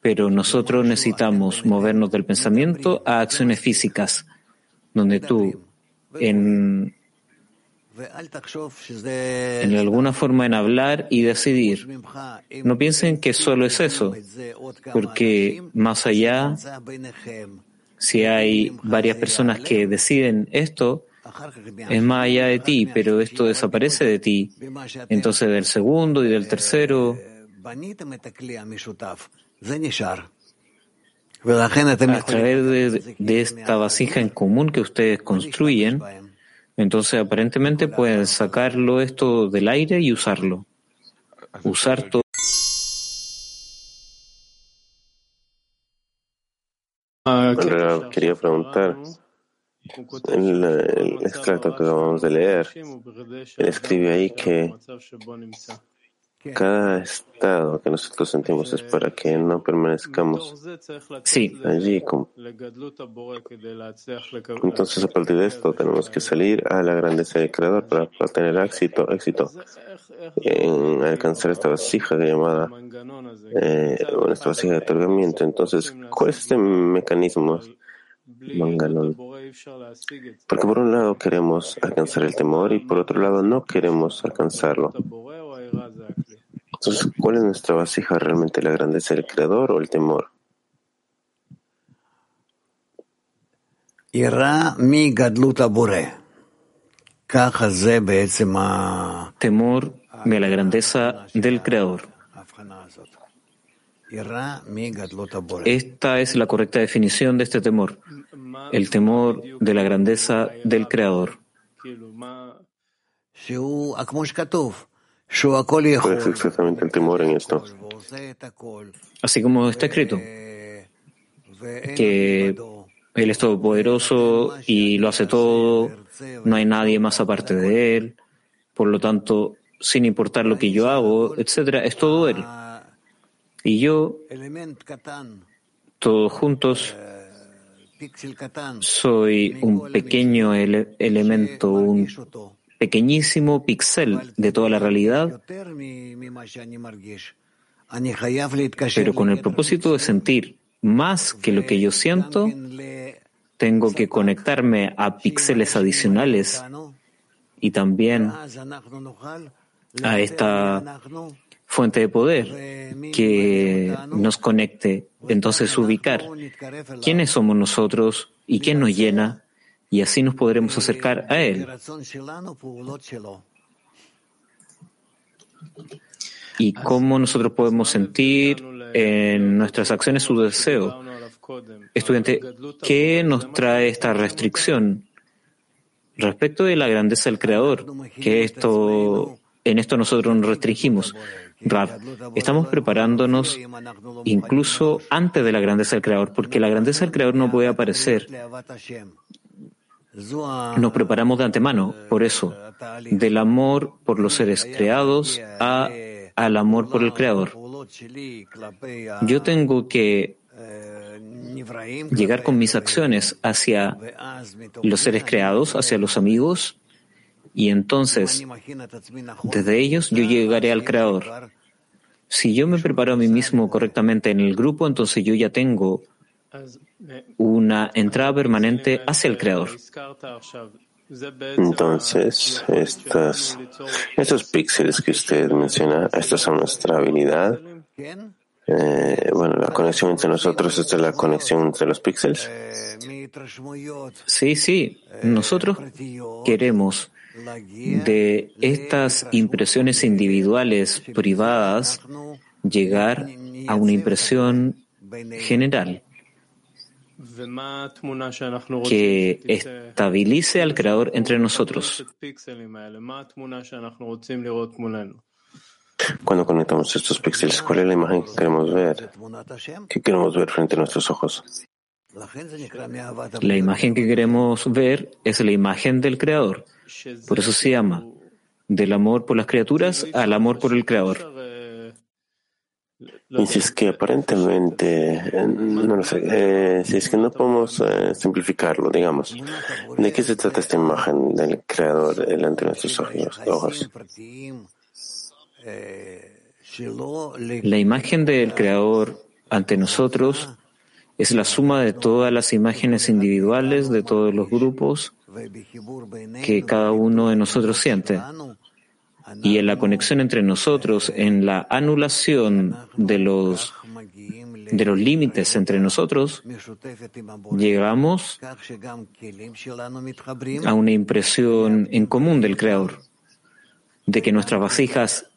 pero nosotros necesitamos movernos del pensamiento a acciones físicas, donde tú en, en alguna forma en hablar y decidir. No piensen que solo es eso, porque más allá si hay varias personas que deciden esto, es más allá de ti, pero esto desaparece de ti. Entonces del segundo y del tercero, a través de, esta vasija en común que ustedes construyen, entonces aparentemente pueden sacarlo esto del aire y usarlo. Usar todo. Ahora quería preguntar, en el extracto que acabamos de leer, él escribe ahí que cada estado que nosotros sentimos es para que no permanezcamos sí. allí. Entonces, a partir de esto, tenemos que salir a la grandeza del Creador para, tener éxito, éxito en alcanzar esta vasija llamada eh, esta vasija de otorgamiento. Entonces, ¿cuál es este mecanismo? Mangalón. Porque por un lado queremos alcanzar el temor y por otro lado no queremos alcanzarlo. Entonces, ¿cuál es nuestra vasija realmente? ¿La grandeza del Creador o el temor? Temor de la grandeza del Creador. Esta es la correcta definición de este temor, el temor de la grandeza del Creador. ¿Cuál es exactamente el temor en esto? Así como está escrito, que Él es todopoderoso y lo hace todo, no hay nadie más aparte de Él, por lo tanto, sin importar lo que yo hago, etcétera, es todo Él. Y yo, todos juntos, soy un pequeño elemento, un pequeñísimo pixel de toda la realidad, pero con el propósito de sentir más que lo que yo siento, tengo que conectarme a píxeles adicionales y también a esta fuente de poder que nos conecte. Entonces ubicar quiénes somos nosotros y quién nos llena y así nos podremos acercar a Él. Y cómo nosotros podemos sentir en nuestras acciones su deseo. Estudiante, ¿qué nos trae esta restricción? Respecto de la grandeza del Creador, que esto, en esto nosotros nos restringimos. Rav, estamos preparándonos incluso antes de la grandeza del Creador, porque la grandeza del Creador no puede aparecer. Nos preparamos de antemano, por eso, del amor por los seres creados a, al amor por el Creador. Yo tengo que llegar con mis acciones hacia los seres creados, hacia los amigos, y entonces desde ellos yo llegaré al Creador. Si yo me preparo a mí mismo correctamente en el grupo, entonces yo ya tengo una entrada permanente hacia el Creador. Entonces, estas, estos píxeles que usted menciona, estas son nuestra habilidad. Eh, bueno, la conexión entre nosotros, esta es la conexión entre los píxeles. Sí, sí, nosotros queremos de estas impresiones individuales privadas llegar a una impresión general que estabilice al Creador entre nosotros. Cuando conectamos estos píxeles, ¿cuál es la imagen que queremos ver? ¿Qué queremos ver frente a nuestros ojos? La imagen que queremos ver es la imagen del Creador. Por eso se llama del amor por las criaturas al amor por el Creador. Y si es que aparentemente, eh, no lo sé, eh, si es que no podemos eh, simplificarlo, digamos, ¿de qué se trata esta imagen del Creador delante de nuestros ojos? La imagen del Creador ante nosotros es la suma de todas las imágenes individuales de todos los grupos que cada uno de nosotros siente y en la conexión entre nosotros, en la anulación de los, de los límites entre nosotros, llegamos a una impresión en común del Creador, de que nuestras vasijas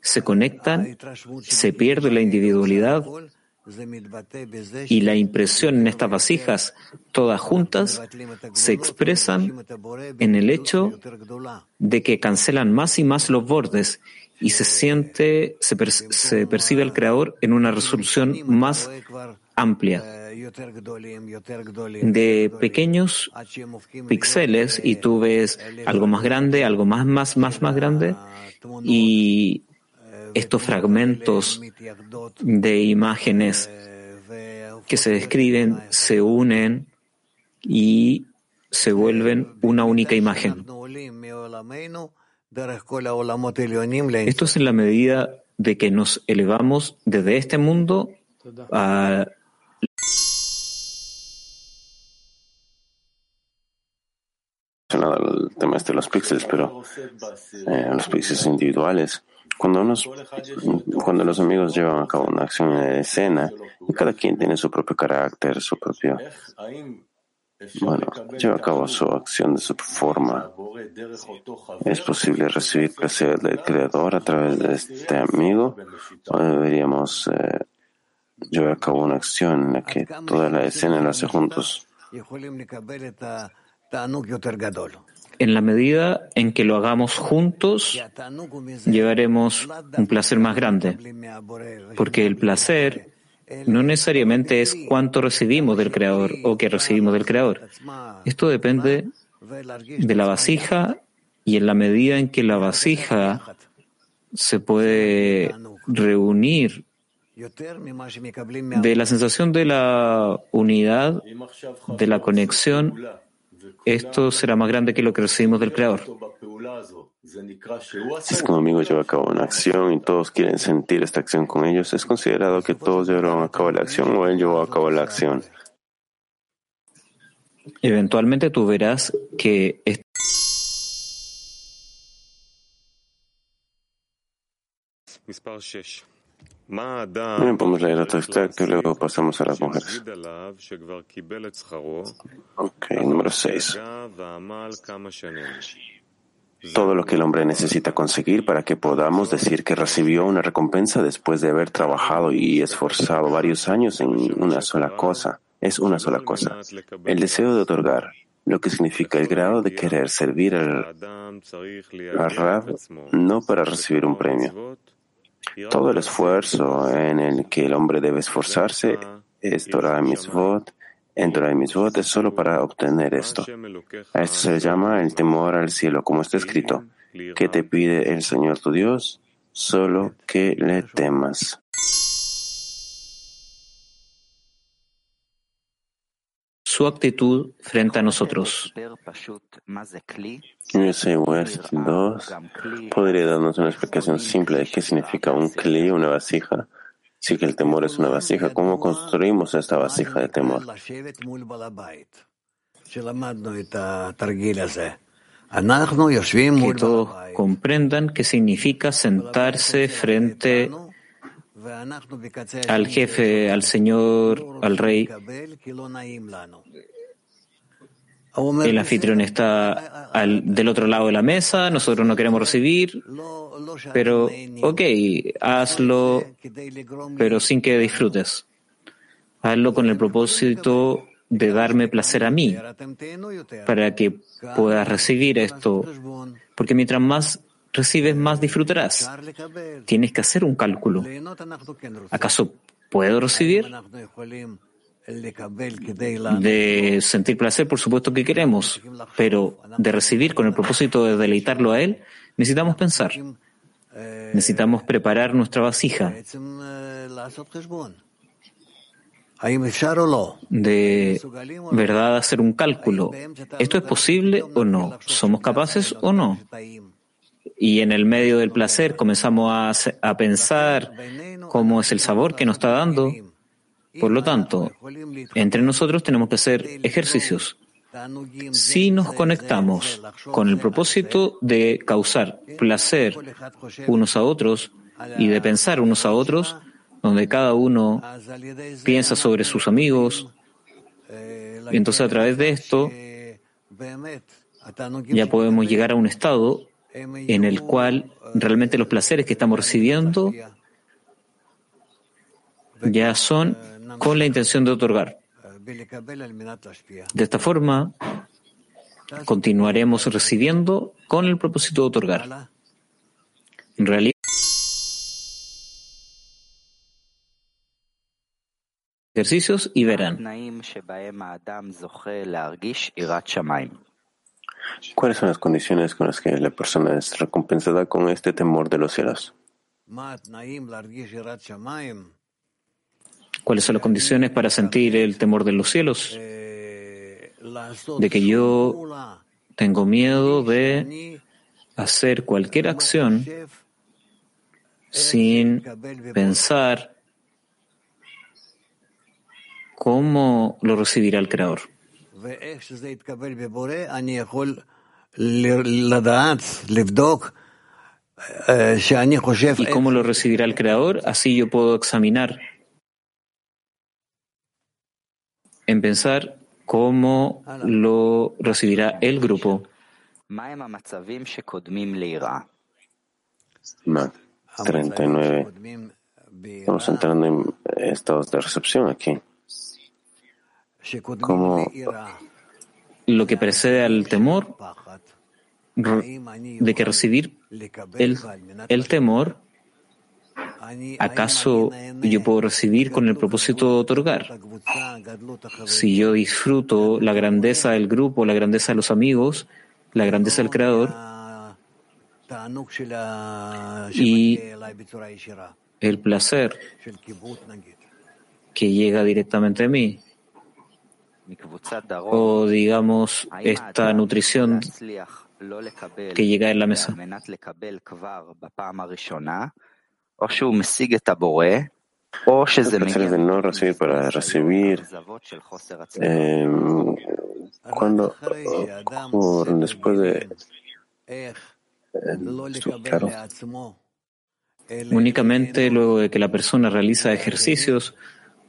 se conectan, se pierde la individualidad y la impresión en estas vasijas, todas juntas, se expresan en el hecho de que cancelan más y más los bordes y se siente, se, percibe al creador en una resolución más amplia. De pequeños píxeles y tú ves algo más grande, algo más, más, más, más grande y estos fragmentos de imágenes que se describen se unen y se vuelven una única imagen. Esto es en la medida de que nos elevamos desde este mundo a el tema este de los píxeles, pero eh, los píxeles individuales cuando, cuando los amigos llevan a cabo una acción en escena, y cada quien tiene su propio carácter, su propio, bueno, lleva a cabo su acción de su forma. ¿Es posible recibir placer del Creador a través de este amigo? ¿O deberíamos eh, llevar a cabo una acción en la que toda la escena la hace juntos? En la medida en que lo hagamos juntos, llevaremos un placer más grande, porque el placer no necesariamente es cuánto recibimos del Creador o que recibimos del Creador. Esto depende de la vasija y en la medida en que la vasija se puede reunir de la sensación de la unidad, de la conexión, esto será más grande que lo que recibimos del Creador. Si es que un amigo lleva a cabo una acción y todos quieren sentir esta acción con ellos, ¿es considerado que todos llevaron a cabo la acción o él llevó a cabo la acción? Eventualmente tú verás que Bien, podemos leer otro extracto y luego pasamos a las mujeres. Ok, número 6. Todo lo que el hombre necesita conseguir para que podamos decir que recibió una recompensa después de haber trabajado y esforzado varios años en una sola cosa, es una sola cosa, el deseo de otorgar, lo que significa el grado de querer servir al, al Rab no para recibir un premio, todo el esfuerzo en el que el hombre debe esforzarse es Torah Mitzvot. En Torah Mitzvot es solo para obtener esto. A esto se le llama el temor al cielo, como está escrito. ¿Qué te pide el Señor tu Dios? Solo que le temas. Su actitud frente a nosotros. West 2 podría darnos una explicación simple de qué significa un kli, una vasija. Si que el temor es una vasija, ¿cómo construimos esta vasija de temor? Que todos comprendan qué significa sentarse frente al jefe, al señor, al rey. El anfitrión está del otro lado de la mesa, nosotros no queremos recibir, pero ok, hazlo, pero sin que disfrutes. Hazlo con el propósito de darme placer a mí, para que puedas recibir esto, porque mientras más recibes, más disfrutarás. Tienes que hacer un cálculo. ¿Acaso puedo recibir? De sentir placer, por supuesto que queremos, pero de recibir con el propósito de deleitarlo a Él, necesitamos pensar. Necesitamos preparar nuestra vasija. De verdad hacer un cálculo. ¿Esto es posible o no? ¿Somos capaces o no? Y en el medio del placer comenzamos a, pensar cómo es el sabor que nos está dando. Por lo tanto, entre nosotros tenemos que hacer ejercicios. Si nos conectamos con el propósito de causar placer unos a otros y de pensar unos a otros, donde cada uno piensa sobre sus amigos, y entonces a través de esto ya podemos llegar a un estado en el cual realmente los placeres que estamos recibiendo ya son con la intención de otorgar. De esta forma, continuaremos recibiendo con el propósito de otorgar. En realidad, ejercicios y verán. ¿Cuáles son las condiciones con las que la persona es recompensada con este temor de los cielos? ¿Cuáles son las condiciones para sentir el temor de los cielos? De que yo tengo miedo de hacer cualquier acción sin pensar cómo lo recibirá el Creador. ¿Y cómo lo recibirá el Creador? Así yo puedo examinar en pensar cómo lo recibirá el grupo. 39. Estamos entrando en estados de recepción aquí como lo que precede al temor, de que recibir el, el temor, ¿acaso yo puedo recibir con el propósito de otorgar? Si yo disfruto la grandeza del grupo, la grandeza de los amigos, la grandeza del Creador, y el placer que llega directamente a mí, o digamos esta nutrición que llega en la mesa. Los placeres de no recibir para recibir eh, cuando ocurren después de claro. Únicamente luego de que la persona realiza ejercicios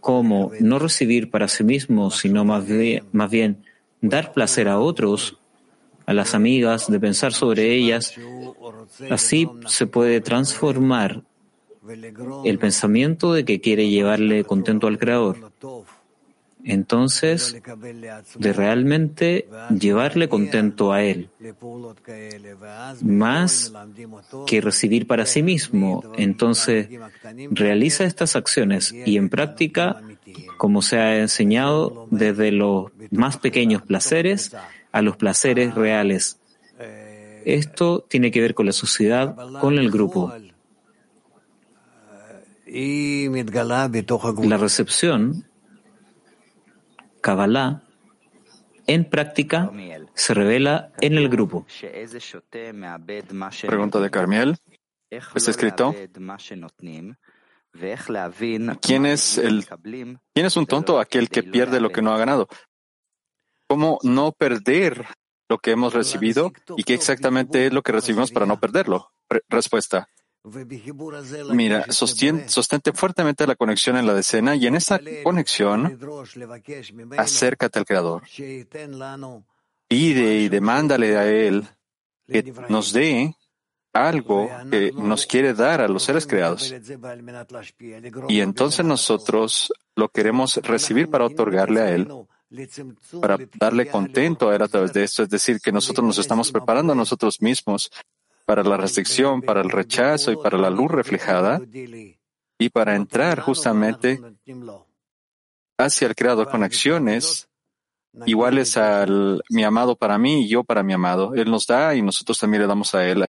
como no recibir para sí mismo, sino más bien, más bien dar placer a otros, a las amigas, de pensar sobre ellas, así se puede transformar el pensamiento de que quiere llevarle contento al Creador entonces de realmente llevarle contento a Él, más que recibir para sí mismo. Entonces realiza estas acciones y en práctica, como se ha enseñado, desde los más pequeños placeres a los placeres reales. Esto tiene que ver con la sociedad, con el grupo. La recepción Kabbalah, en práctica, se revela en el grupo. Pregunta de Carmiel. Está escrito. ¿Quién es, el, ¿Quién es un tonto? Aquel que pierde lo que no ha ganado. ¿Cómo no perder lo que hemos recibido y qué exactamente es lo que recibimos para no perderlo? respuesta. Mira, sostente fuertemente la conexión en la decena y en esa conexión acércate al Creador. Pide y demándale a Él que nos dé algo que nos quiere dar a los seres creados. Y entonces nosotros lo queremos recibir para otorgarle a Él, para darle contento a Él a través de esto. Es decir, que nosotros nos estamos preparando a nosotros mismos para la restricción, para el rechazo y para la luz reflejada y para entrar justamente hacia el Creador con acciones iguales al mi amado para mí y yo para mi amado. Él nos da y nosotros también le damos a Él.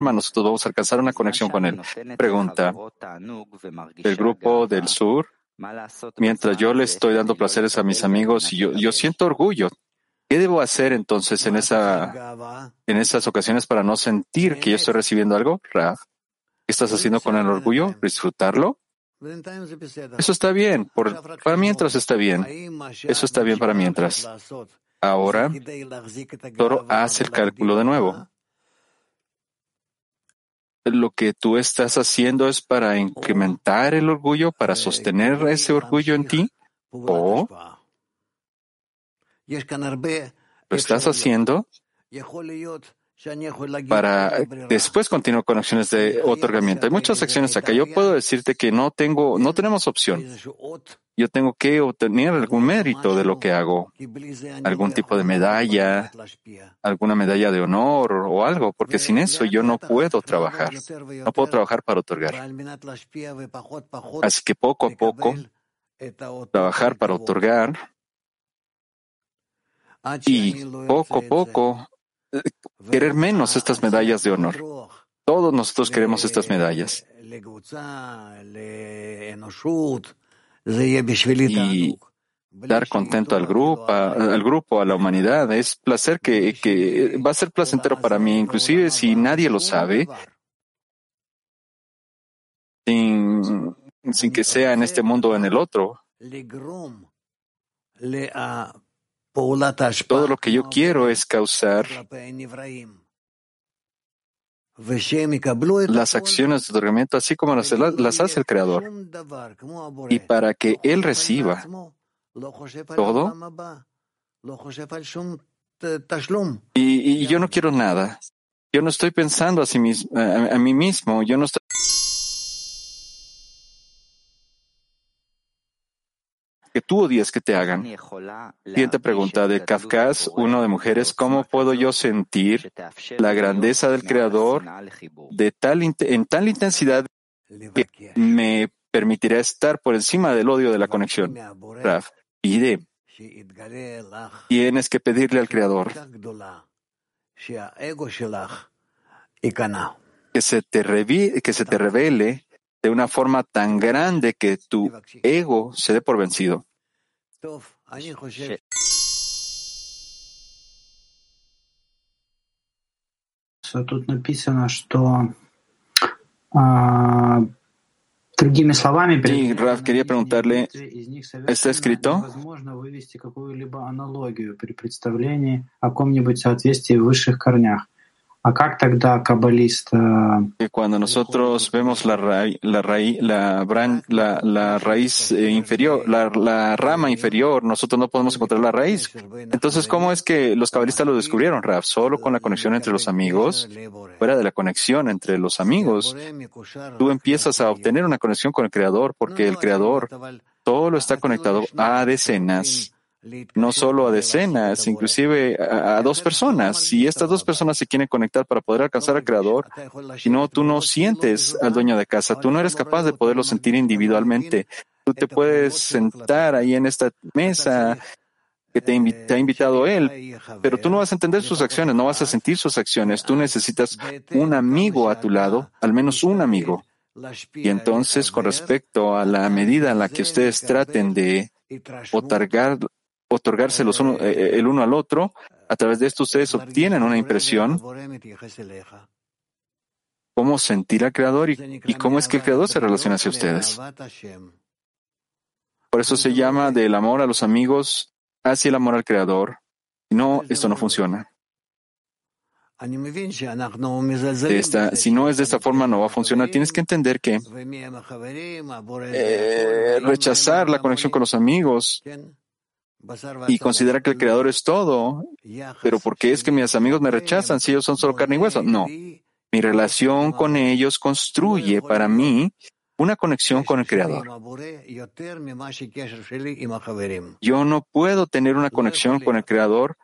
Nosotros vamos a alcanzar una conexión con Él. Pregunta, el grupo del sur, mientras yo le estoy dando placeres a mis amigos yo, yo siento orgullo, ¿Qué debo hacer entonces en, esa, en esas ocasiones para no sentir que yo estoy recibiendo algo? Raf, ¿qué estás haciendo con el orgullo? ¿Disfrutarlo? Eso está bien, para mientras está bien. Eso está bien para mientras. Ahora, Toro hace el cálculo de nuevo. Lo que tú estás haciendo es para incrementar el orgullo, para sostener ese orgullo en ti, o lo estás haciendo para después continuar con acciones de otorgamiento. Hay muchas acciones acá. Yo puedo decirte que no tengo, no tenemos opción. Yo tengo que obtener algún mérito de lo que hago, algún tipo de medalla, alguna medalla de honor o algo, porque sin eso yo no puedo trabajar. No puedo trabajar para otorgar. Así que poco a poco, trabajar para otorgar y poco a poco eh, querer menos estas medallas de honor. Todos nosotros queremos estas medallas. Y dar contento al grupo, al grupo, a la humanidad, es placer que, que va a ser placentero para mí, inclusive si nadie lo sabe, sin, sin que sea en este mundo o en el otro. Todo lo que yo quiero es causar las acciones de otorgamiento así como las, hace el Creador. Y para que Él reciba todo, y, yo no quiero nada. Yo no estoy pensando a, a mí mismo. Yo no estoy tú odias que te hagan. Siguiente pregunta de Kafkas, uno de mujeres, ¿cómo puedo yo sentir la grandeza del Creador de tal, en tal intensidad que me permitirá estar por encima del odio de la conexión? Raf, pide. Tienes que pedirle al Creador que se te, que se te revele de una forma tan grande que tu ego se dé por vencido. Тут написано, что а, Другими словами, невозможно вывести какую-либо аналогию при представлении о каком-нибудь соответствии в высших корнях. А как тогда каббалист э, que cuando nosotros vemos la, raíz, la, raíz, la, bran- la, la raíz eh, inferior, la, la rama inferior, nosotros no podemos encontrar la raíz. Entonces, ¿cómo es que los cabalistas lo descubrieron, Raf? Solo con la conexión entre los amigos, fuera de la conexión entre los amigos, tú empiezas a obtener una conexión con el Creador, porque el Creador solo está conectado a decenas no solo a decenas, inclusive a, a dos personas. Si estas dos personas se quieren conectar para poder alcanzar al Creador, si no, tú no sientes al dueño de casa, tú no eres capaz de poderlo sentir individualmente. Tú te puedes sentar ahí en esta mesa que te, te ha invitado él, pero tú no vas a entender sus acciones, no vas a sentir sus acciones. Tú necesitas un amigo a tu lado, al menos un amigo. Y entonces, con respecto a la medida en la que ustedes traten de otorgar, otorgarse los uno- eh, el uno al otro, a través de esto ustedes obtienen una impresión cómo sentir al Creador y, cómo es que el Creador se relaciona hacia ustedes. Por eso se llama del amor a los amigos hacia el amor al Creador. No, esto no funciona. Esta, si no es de esta forma, no va a funcionar. Tienes que entender que eh, rechazar la conexión con los amigos y considerar que el Creador es todo, pero ¿por qué es que mis amigos me rechazan si ellos son solo carne y hueso? No. Mi relación con ellos construye para mí una conexión con el Creador. Yo no puedo tener una conexión con el Creador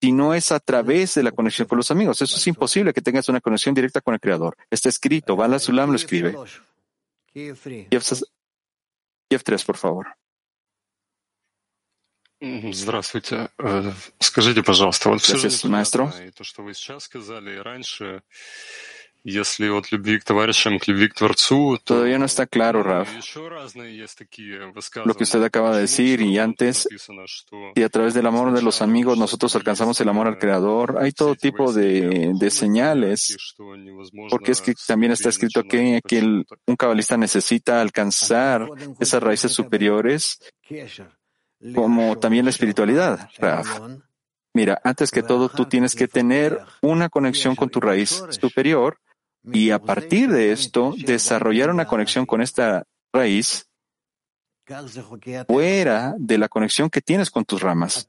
si no es a través de la conexión con los amigos. Eso es imposible que tengas una conexión directa con el Creador. Está escrito, Bala Sulam lo escribe. Jeff 3, por favor. Мгм. Здравствуйте. Э, Скажите, пожалуйста, вот все же Gracias, maestro. непонятно, и то, что вы сейчас сказали, и раньше, если от любви к товарищам, к любви к Творцу, то Todavía no está claro, Raf, еще разные есть такие lo que usted высказывания. acaba de decir y antes, Написано, что si a través del amor de los amigos nosotros alcanzamos el amor al Creador, hay todo tipo de, de señales, porque es que también está escrito que, que el- un cabalista necesita alcanzar esas raíces superiores como también la espiritualidad, Raf. Mira, antes que todo, tú tienes que tener una conexión con tu raíz superior y a partir de esto desarrollar una conexión con esta raíz fuera de la conexión que tienes con tus ramas.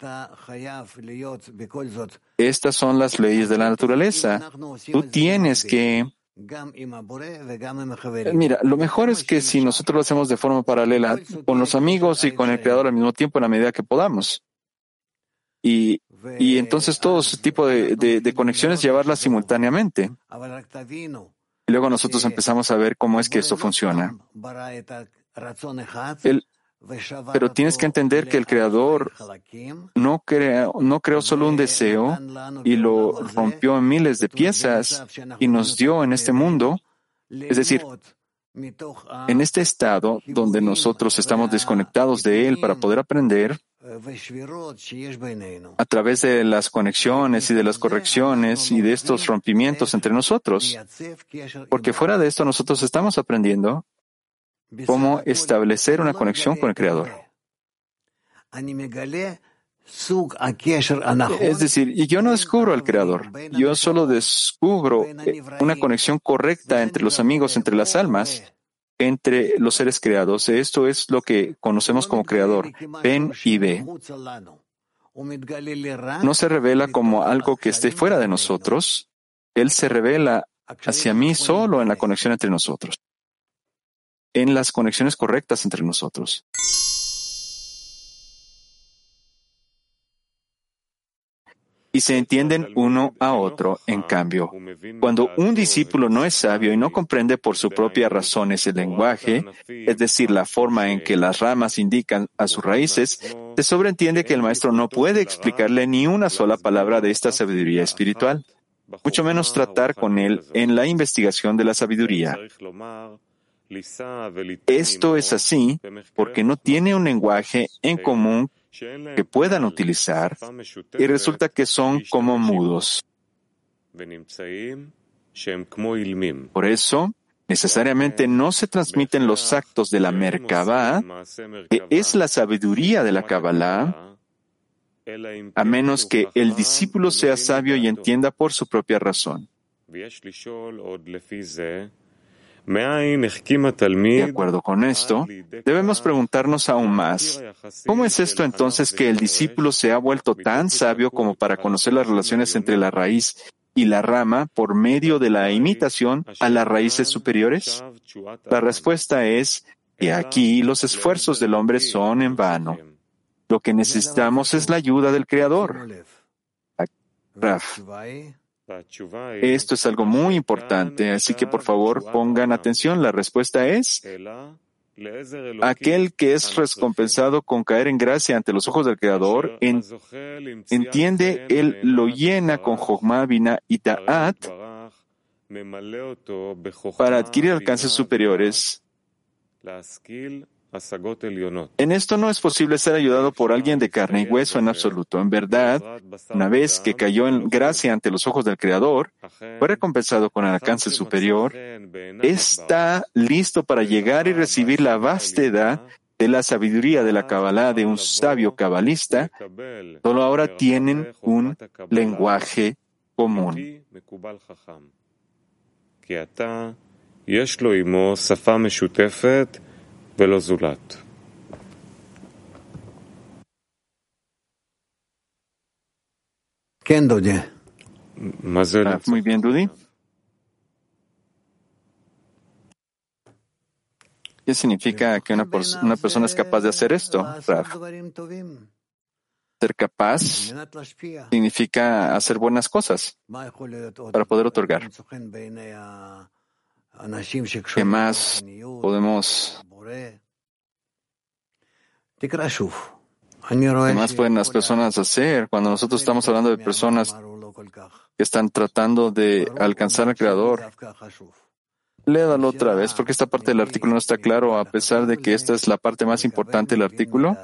Estas son las leyes de la naturaleza. Tú tienes que... Mira, lo mejor es que si nosotros lo hacemos de forma paralela con los amigos y con el Creador al mismo tiempo en la medida que podamos. Y, y entonces todo ese tipo de, de- de conexiones llevarlas simultáneamente. Y luego nosotros empezamos a ver cómo es que esto funciona. Pero tienes que entender que el Creador no creó, solo un deseo y lo rompió en miles de piezas y nos dio en este mundo, es decir, en este estado donde nosotros estamos desconectados de Él para poder aprender a través de las conexiones y de las correcciones y de estos rompimientos entre nosotros. Porque fuera de esto nosotros estamos aprendiendo cómo establecer una conexión con el Creador. Es decir, y yo no descubro al Creador, yo solo descubro eh, una conexión correcta entre los amigos, entre las almas, entre los seres creados. Esto es lo que conocemos como Creador, Ben y Ve. No se revela como algo que esté fuera de nosotros, Él se revela hacia mí solo en la conexión entre nosotros, en las conexiones correctas entre nosotros. y se entienden uno a otro. En cambio, cuando un discípulo no es sabio y no comprende por su propia razones el lenguaje, es decir, la forma en que las ramas indican a sus raíces, se sobreentiende que el maestro no puede explicarle ni una sola palabra de esta sabiduría espiritual, mucho menos tratar con él en la investigación de la sabiduría. Esto es así porque no tiene un lenguaje en común que puedan utilizar y resulta que son como mudos. Por eso, Necesariamente no se transmiten los actos de la Merkabah, que es la sabiduría de la Kabbalah, a menos que el discípulo sea sabio y entienda por su propia razón. De acuerdo con esto, debemos preguntarnos aún más, ¿cómo es esto entonces que el discípulo se ha vuelto tan sabio como para conocer las relaciones entre la raíz y la rama por medio de la imitación a las raíces superiores? La respuesta es que aquí los esfuerzos del hombre son en vano. Lo que necesitamos es la ayuda del Creador. Esto es algo muy importante, así que por favor pongan atención. La respuesta es aquel que es recompensado con caer en gracia ante los ojos del Creador, entiende, él lo llena con Jogma, Bina y Ta'at para adquirir alcances superiores. En esto no es posible ser ayudado por alguien de carne y hueso en absoluto. En verdad, una vez que cayó en gracia ante los ojos del Creador, fue recompensado con el alcance superior, está listo para llegar y recibir la vastedad de la sabiduría de la Kabbalah de un sabio cabalista, solo ahora tienen un lenguaje común. ולא זולת. כן, דודי. מה זה? Muy bien, Rudy. ¿Qué significa que una, una, persona es capaz de hacer esto, Raf? Ser capaz significa hacer buenas cosas para poder otorgar. ¿Qué más podemos ¿Qué más pueden las personas hacer cuando nosotros estamos hablando de personas que están tratando de alcanzar al Creador? Léalo otra vez, porque esta parte del artículo no está claro, a pesar de que esta es la parte más importante del artículo.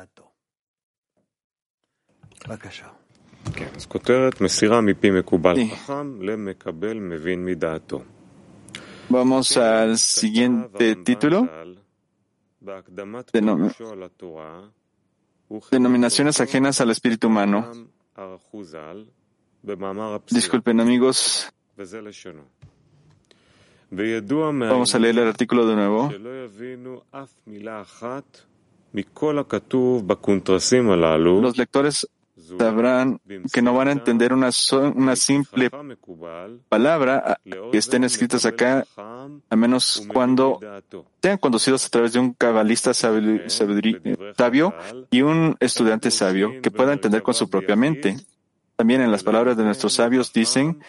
Vamos al siguiente título. denominaciones ajenas al espíritu humano. Disculpen amigos. Vamos a leer el artículo de nuevo. Los lectores sabrán que no van a entender una, simple palabra que estén escritas acá, a menos cuando sean conducidos a través de un cabalista sabio y un estudiante sabio que pueda entender con su propia mente. También en las palabras de nuestros sabios dicen,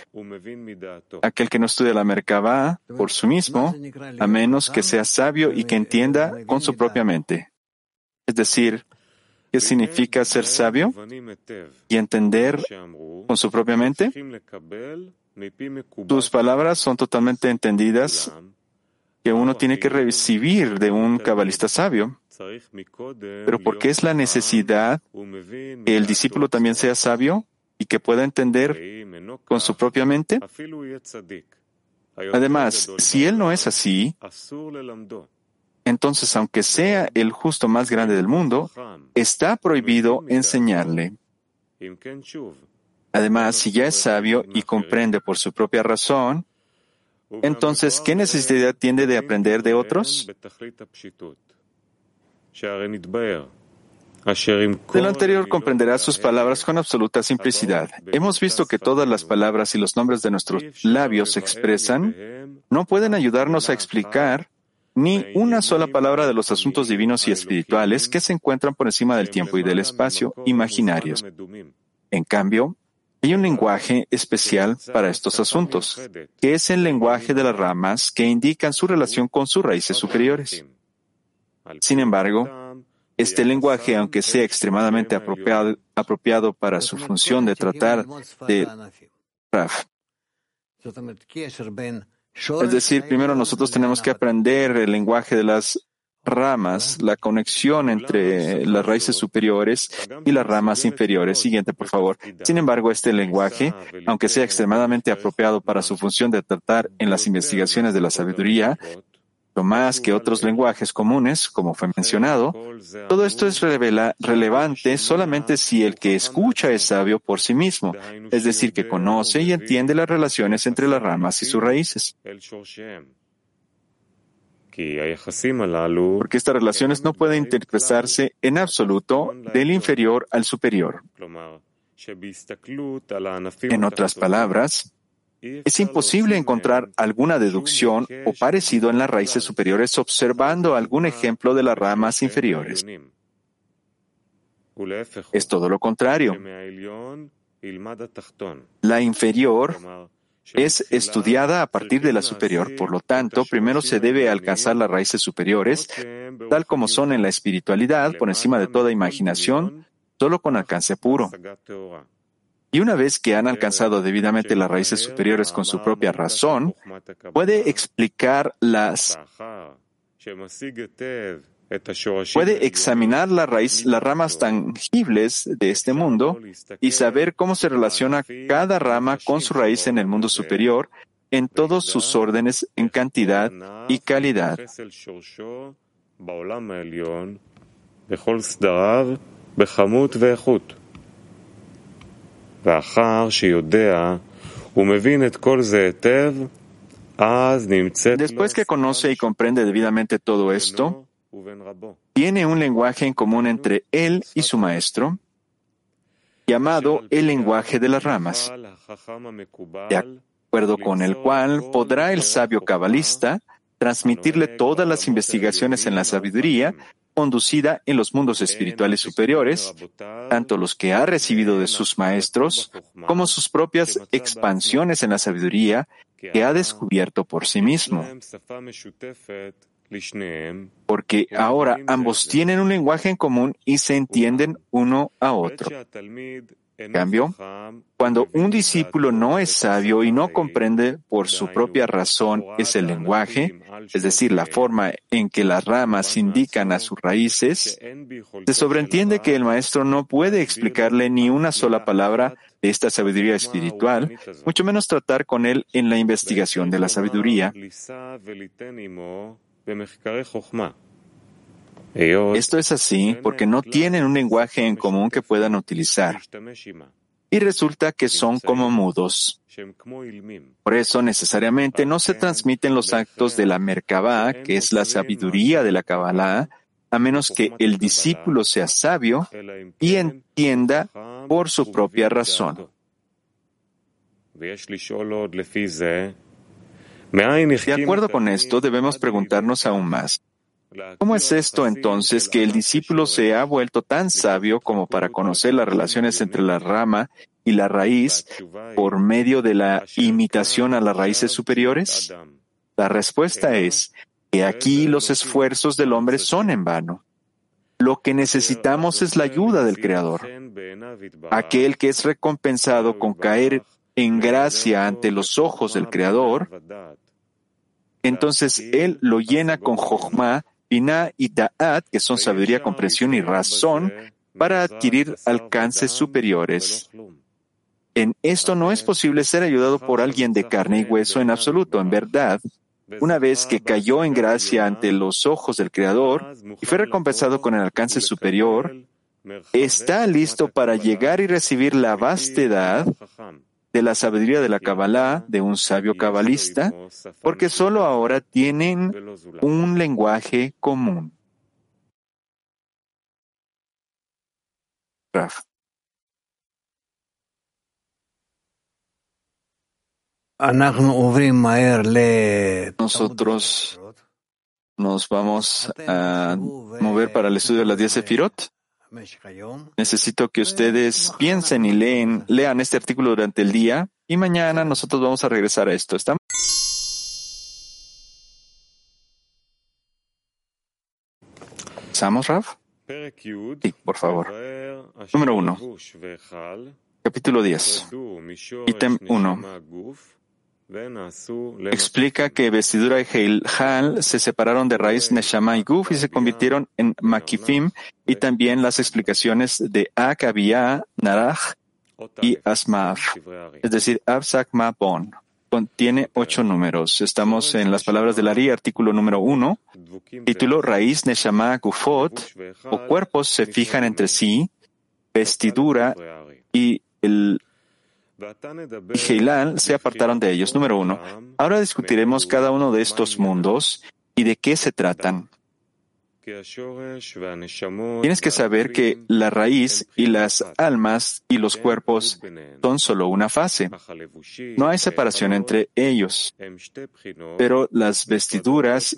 aquel que no estudia la Merkabah por su mismo, a menos que sea sabio y que entienda con su propia mente. Es decir, qué significa ser sabio y entender con su propia mente. Tus palabras son totalmente entendidas que uno tiene que recibir de un cabalista sabio. Pero ¿por qué es la necesidad que el discípulo también sea sabio y que pueda entender con su propia mente? Además, si él no es así, entonces aunque sea el justo más grande del mundo, está prohibido enseñarle. Además, si ya es sabio y comprende por su propia razón, entonces, ¿qué necesidad tiene de aprender de otros? De lo anterior comprenderá sus palabras con absoluta simplicidad. Hemos visto que todas las palabras y los nombres de nuestros labios expresan no pueden ayudarnos a explicar ni una sola palabra de los asuntos divinos y espirituales que se encuentran por encima del tiempo y del espacio imaginarios. En cambio, hay un lenguaje especial para estos asuntos, que es el lenguaje de las ramas que indican su relación con sus raíces superiores. Sin embargo, este lenguaje, aunque sea extremadamente apropiado, para su función de tratar de es decir, primero nosotros tenemos que aprender el lenguaje de las ramas, la conexión entre las raíces superiores y las ramas inferiores. Siguiente, por favor. Sin embargo, este lenguaje, aunque sea extremadamente apropiado para su función de tratar en las investigaciones de la sabiduría, más que otros lenguajes comunes, como fue mencionado, todo esto es relevante solamente si el que escucha es sabio por sí mismo, es decir, que conoce y entiende las relaciones entre las ramas y sus raíces. Porque estas relaciones no pueden interpretarse en absoluto del inferior al superior. En otras palabras, es imposible encontrar alguna deducción o parecido en las raíces superiores observando algún ejemplo de las ramas inferiores. Es todo lo contrario. La inferior es estudiada a partir de la superior. Por lo tanto, primero se debe alcanzar las raíces superiores, tal como son en la espiritualidad, por encima de toda imaginación, solo con alcance puro. Y una vez que han alcanzado debidamente las raíces superiores con su propia razón, puede explicar las puede examinar la raíz, las ramas tangibles de este mundo y saber cómo se relaciona cada rama con su raíz en el mundo superior en todos sus órdenes en cantidad y calidad. Después que conoce y comprende debidamente todo esto, tiene un lenguaje en común entre él y su maestro, llamado el lenguaje de las ramas, de acuerdo con el cual podrá el sabio cabalista transmitirle todas las investigaciones en la sabiduría conducida en los mundos espirituales superiores, tanto los que ha recibido de sus maestros como sus propias expansiones en la sabiduría que ha descubierto por sí mismo. Porque ahora ambos tienen un lenguaje en común y se entienden uno a otro. En cambio, cuando un discípulo no es sabio y no comprende por su propia razón ese lenguaje, es decir, la forma en que las ramas indican a sus raíces, se sobreentiende que el maestro no puede explicarle ni una sola palabra de esta sabiduría espiritual, mucho menos tratar con él en la investigación de la sabiduría. Esto es así porque no tienen un lenguaje en común que puedan utilizar. Y resulta que son como mudos. Por eso necesariamente no se transmiten los actos de la Merkabah, que es la sabiduría de la Kabbalah, a menos que el discípulo sea sabio y entienda por su propia razón. De acuerdo con esto, debemos preguntarnos aún más. ¿Cómo es esto entonces que el discípulo se ha vuelto tan sabio como para conocer las relaciones entre la rama y la raíz por medio de la imitación a las raíces superiores? La respuesta es que aquí los esfuerzos del hombre son en vano. Lo que necesitamos es la ayuda del Creador, aquel que es recompensado con caer en gracia ante los ojos del Creador. Entonces Él lo llena con Jochma, Binah y Da'at, que son sabiduría, comprensión y razón, para adquirir alcances superiores. En esto no es posible ser ayudado por alguien de carne y hueso en absoluto. En verdad, una vez que cayó en gracia ante los ojos del Creador y fue recompensado con el alcance superior, está listo para llegar y recibir la vastedad de la sabiduría de la Kabbalah de un sabio cabalista, porque solo ahora tienen un lenguaje común. Raf. Nosotros nos vamos a mover para el estudio de las 10 Sefirot. Necesito que ustedes piensen y leen, lean este artículo durante el día y mañana nosotros vamos a regresar a esto. ¿Estamos? ¿Estamos, Raf? Sí, por favor. Número uno. Capítulo 10. Ítem 1. Explica que vestidura y Heilhal se separaron de raíz Neshama y Guf y se convirtieron en Makifim y también las explicaciones de Akabiyah, Naraj y Asmaf, es decir, Absak Bon. contiene ocho números. Estamos en las palabras del Ari, artículo número uno, título Raíz Neshama Gufot, o cuerpos se fijan entre sí, vestidura y el y Heilal se apartaron de ellos. Número uno. Ahora discutiremos cada uno de estos mundos y de qué se tratan. Tienes que saber que la raíz y las almas y los cuerpos son solo una fase. No hay separación entre ellos. Pero las vestiduras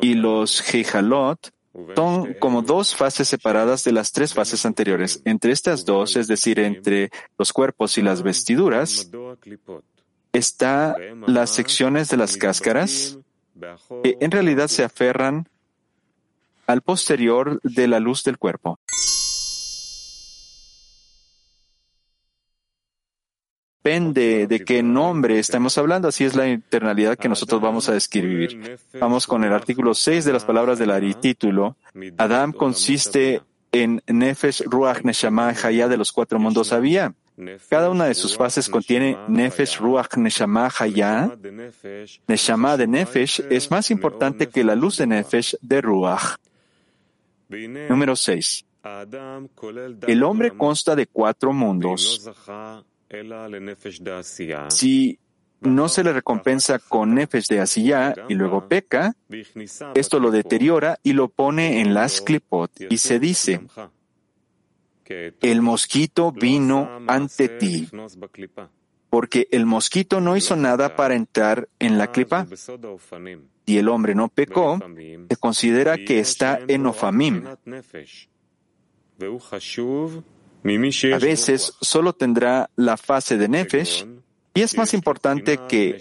y los Heijalot son como dos fases separadas de las tres fases anteriores. Entre estas dos, es decir, entre los cuerpos y las vestiduras, está las secciones de las cáscaras que en realidad se aferran al posterior de la luz del cuerpo. Depende de qué nombre estamos hablando, así es la internalidad que nosotros vamos a describir. Vamos con el artículo 6 de las palabras del Ari, título. Adam consiste en Nefesh, Ruach, Neshama, Hayah de los cuatro mundos había. Cada una de sus fases contiene Nefesh, Ruach, Neshama, Hayah. Neshama de Nefesh es más importante que la luz de Nefesh de Ruach. Número 6. El hombre consta de cuatro mundos. Si no se le recompensa con Nefesh de Asiyah y luego peca, esto lo deteriora y lo pone en las clipot y se dice, el mosquito vino ante ti, porque el mosquito no hizo nada para entrar en la clipa. Si el hombre no pecó, se considera que está en Ofamim. A veces solo tendrá la fase de Nefesh y es más importante que,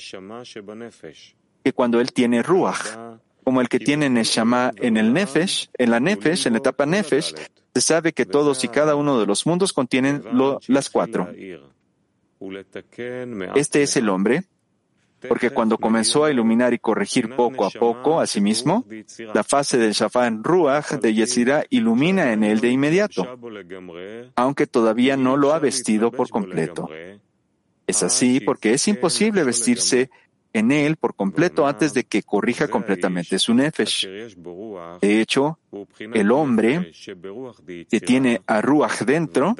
que cuando él tiene Ruach, como el que tiene Neshama en el Nefesh, en la Nefesh, en la etapa Nefesh, se sabe que todos y cada uno de los mundos contienen las cuatro. Este es el hombre porque cuando comenzó a iluminar y corregir poco a poco a sí mismo, la fase del Shafan Ruach de Yetzirah ilumina en él de inmediato, aunque todavía no lo ha vestido por completo. Es así porque es imposible vestirse en él por completo antes de que corrija completamente su nefesh. De hecho, el hombre que tiene a Ruach dentro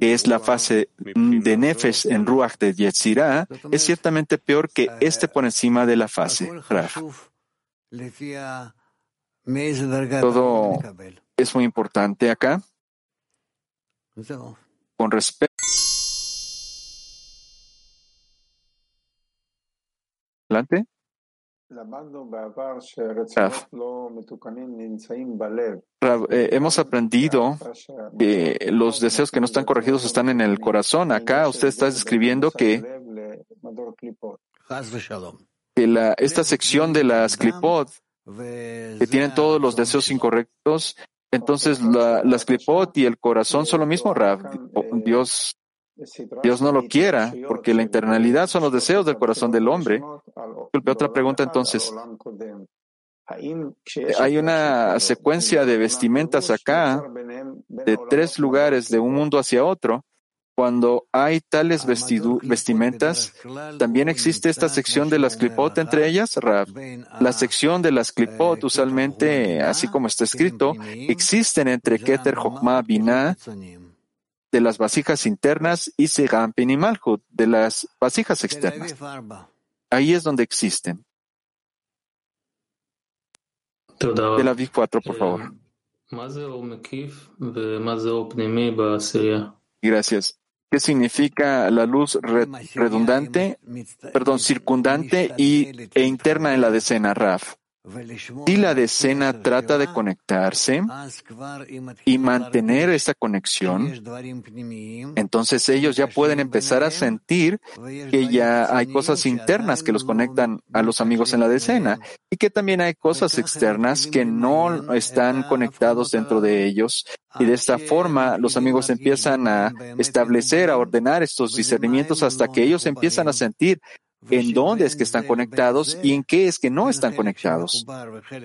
que es la fase de Nefesh en Ruach de Yetzirah, es ciertamente peor que este por encima de la fase Todo es muy importante acá. Con respecto. Adelante. Eh, hemos aprendido que los deseos que no están corregidos están en el corazón. Acá usted está describiendo que, que esta sección de las clipot, que tienen todos los deseos incorrectos, entonces las clipot y el corazón son lo mismo, Dios Dios no lo quiera, porque la internalidad son los deseos del corazón del hombre. Otra pregunta entonces. Hay una secuencia de vestimentas acá, de tres lugares, de un mundo hacia otro. Cuando hay tales vestimentas, también existe esta sección de las clipot entre ellas, La sección de las clipot, usualmente, así como está escrito, existen entre Keter, Jochma, Binah, de las vasijas internas y Segampin y Malhut de las vasijas externas. Ahí es donde existen. De la VIC 4, por favor. Gracias. ¿Qué significa la luz redundante, perdón, circundante y, e interna en la decena, Raf? Si la decena trata de conectarse y mantener esa conexión, entonces ellos ya pueden empezar a sentir que ya hay cosas internas que los conectan a los amigos en la decena y que también hay cosas externas que no están conectados dentro de ellos. Y de esta forma los amigos empiezan a establecer, a ordenar estos discernimientos hasta que ellos empiezan a sentir en dónde es que están conectados y en qué es que no están conectados.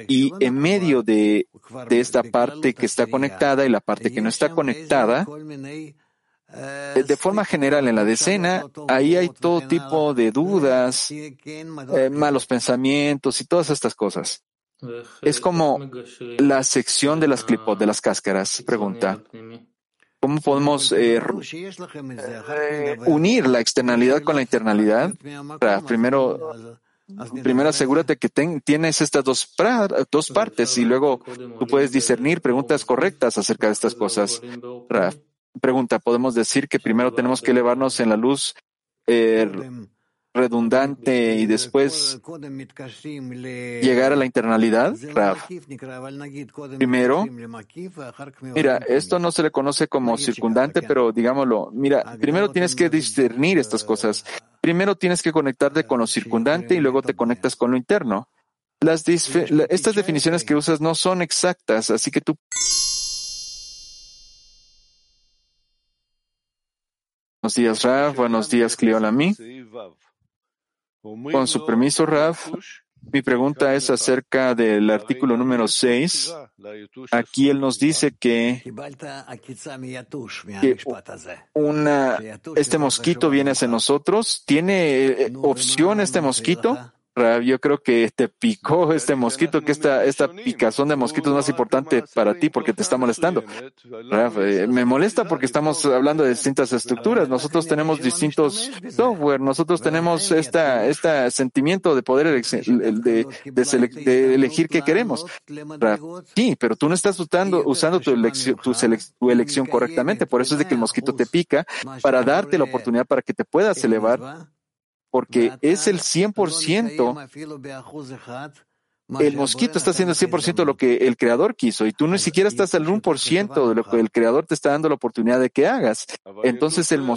Y en medio de, esta parte que está conectada y la parte que no está conectada, Eh, de forma general, en la decena, ahí hay todo tipo de dudas, eh, malos pensamientos y todas estas cosas. Es como la sección de las clipot, de las cáscaras. Pregunta. ¿Cómo podemos eh, unir la externalidad con la internalidad? Primero, primero asegúrate que tienes estas dos, dos partes y luego tú puedes discernir preguntas correctas acerca de estas cosas. Pregunta, ¿podemos decir que primero tenemos que elevarnos en la luz eh, redundante y después llegar a la internalidad? Primero, mira, esto no se le conoce como circundante, pero digámoslo, mira, primero tienes que discernir estas cosas. Primero tienes que conectarte con lo circundante y luego te conectas con lo interno. Estas definiciones que usas no son exactas, así que tú Buenos días, Rav. Buenos días, Cliolami. Con su permiso, Rav, mi pregunta es acerca del artículo número 6. Aquí él nos dice que, una, este mosquito viene hacia nosotros. ¿Tiene eh, opción este mosquito? Yo creo que te picó este mosquito, que esta, esta picazón de mosquitos es más importante para ti porque te está molestando. Eh, me molesta porque estamos hablando de distintas estructuras. Nosotros tenemos distintos software, nosotros tenemos esta, este sentimiento de poder de, de, elegir qué queremos. Sí, pero tú no estás usando, usando tu, elección, tu, tu elección correctamente. Por eso es de que el mosquito te pica para darte la oportunidad para que te puedas elevar porque es el 100%. El mosquito está haciendo el 100% lo que el creador quiso y tú ni siquiera estás al 1% de lo que el creador te está dando la oportunidad de que hagas. Entonces el mosquito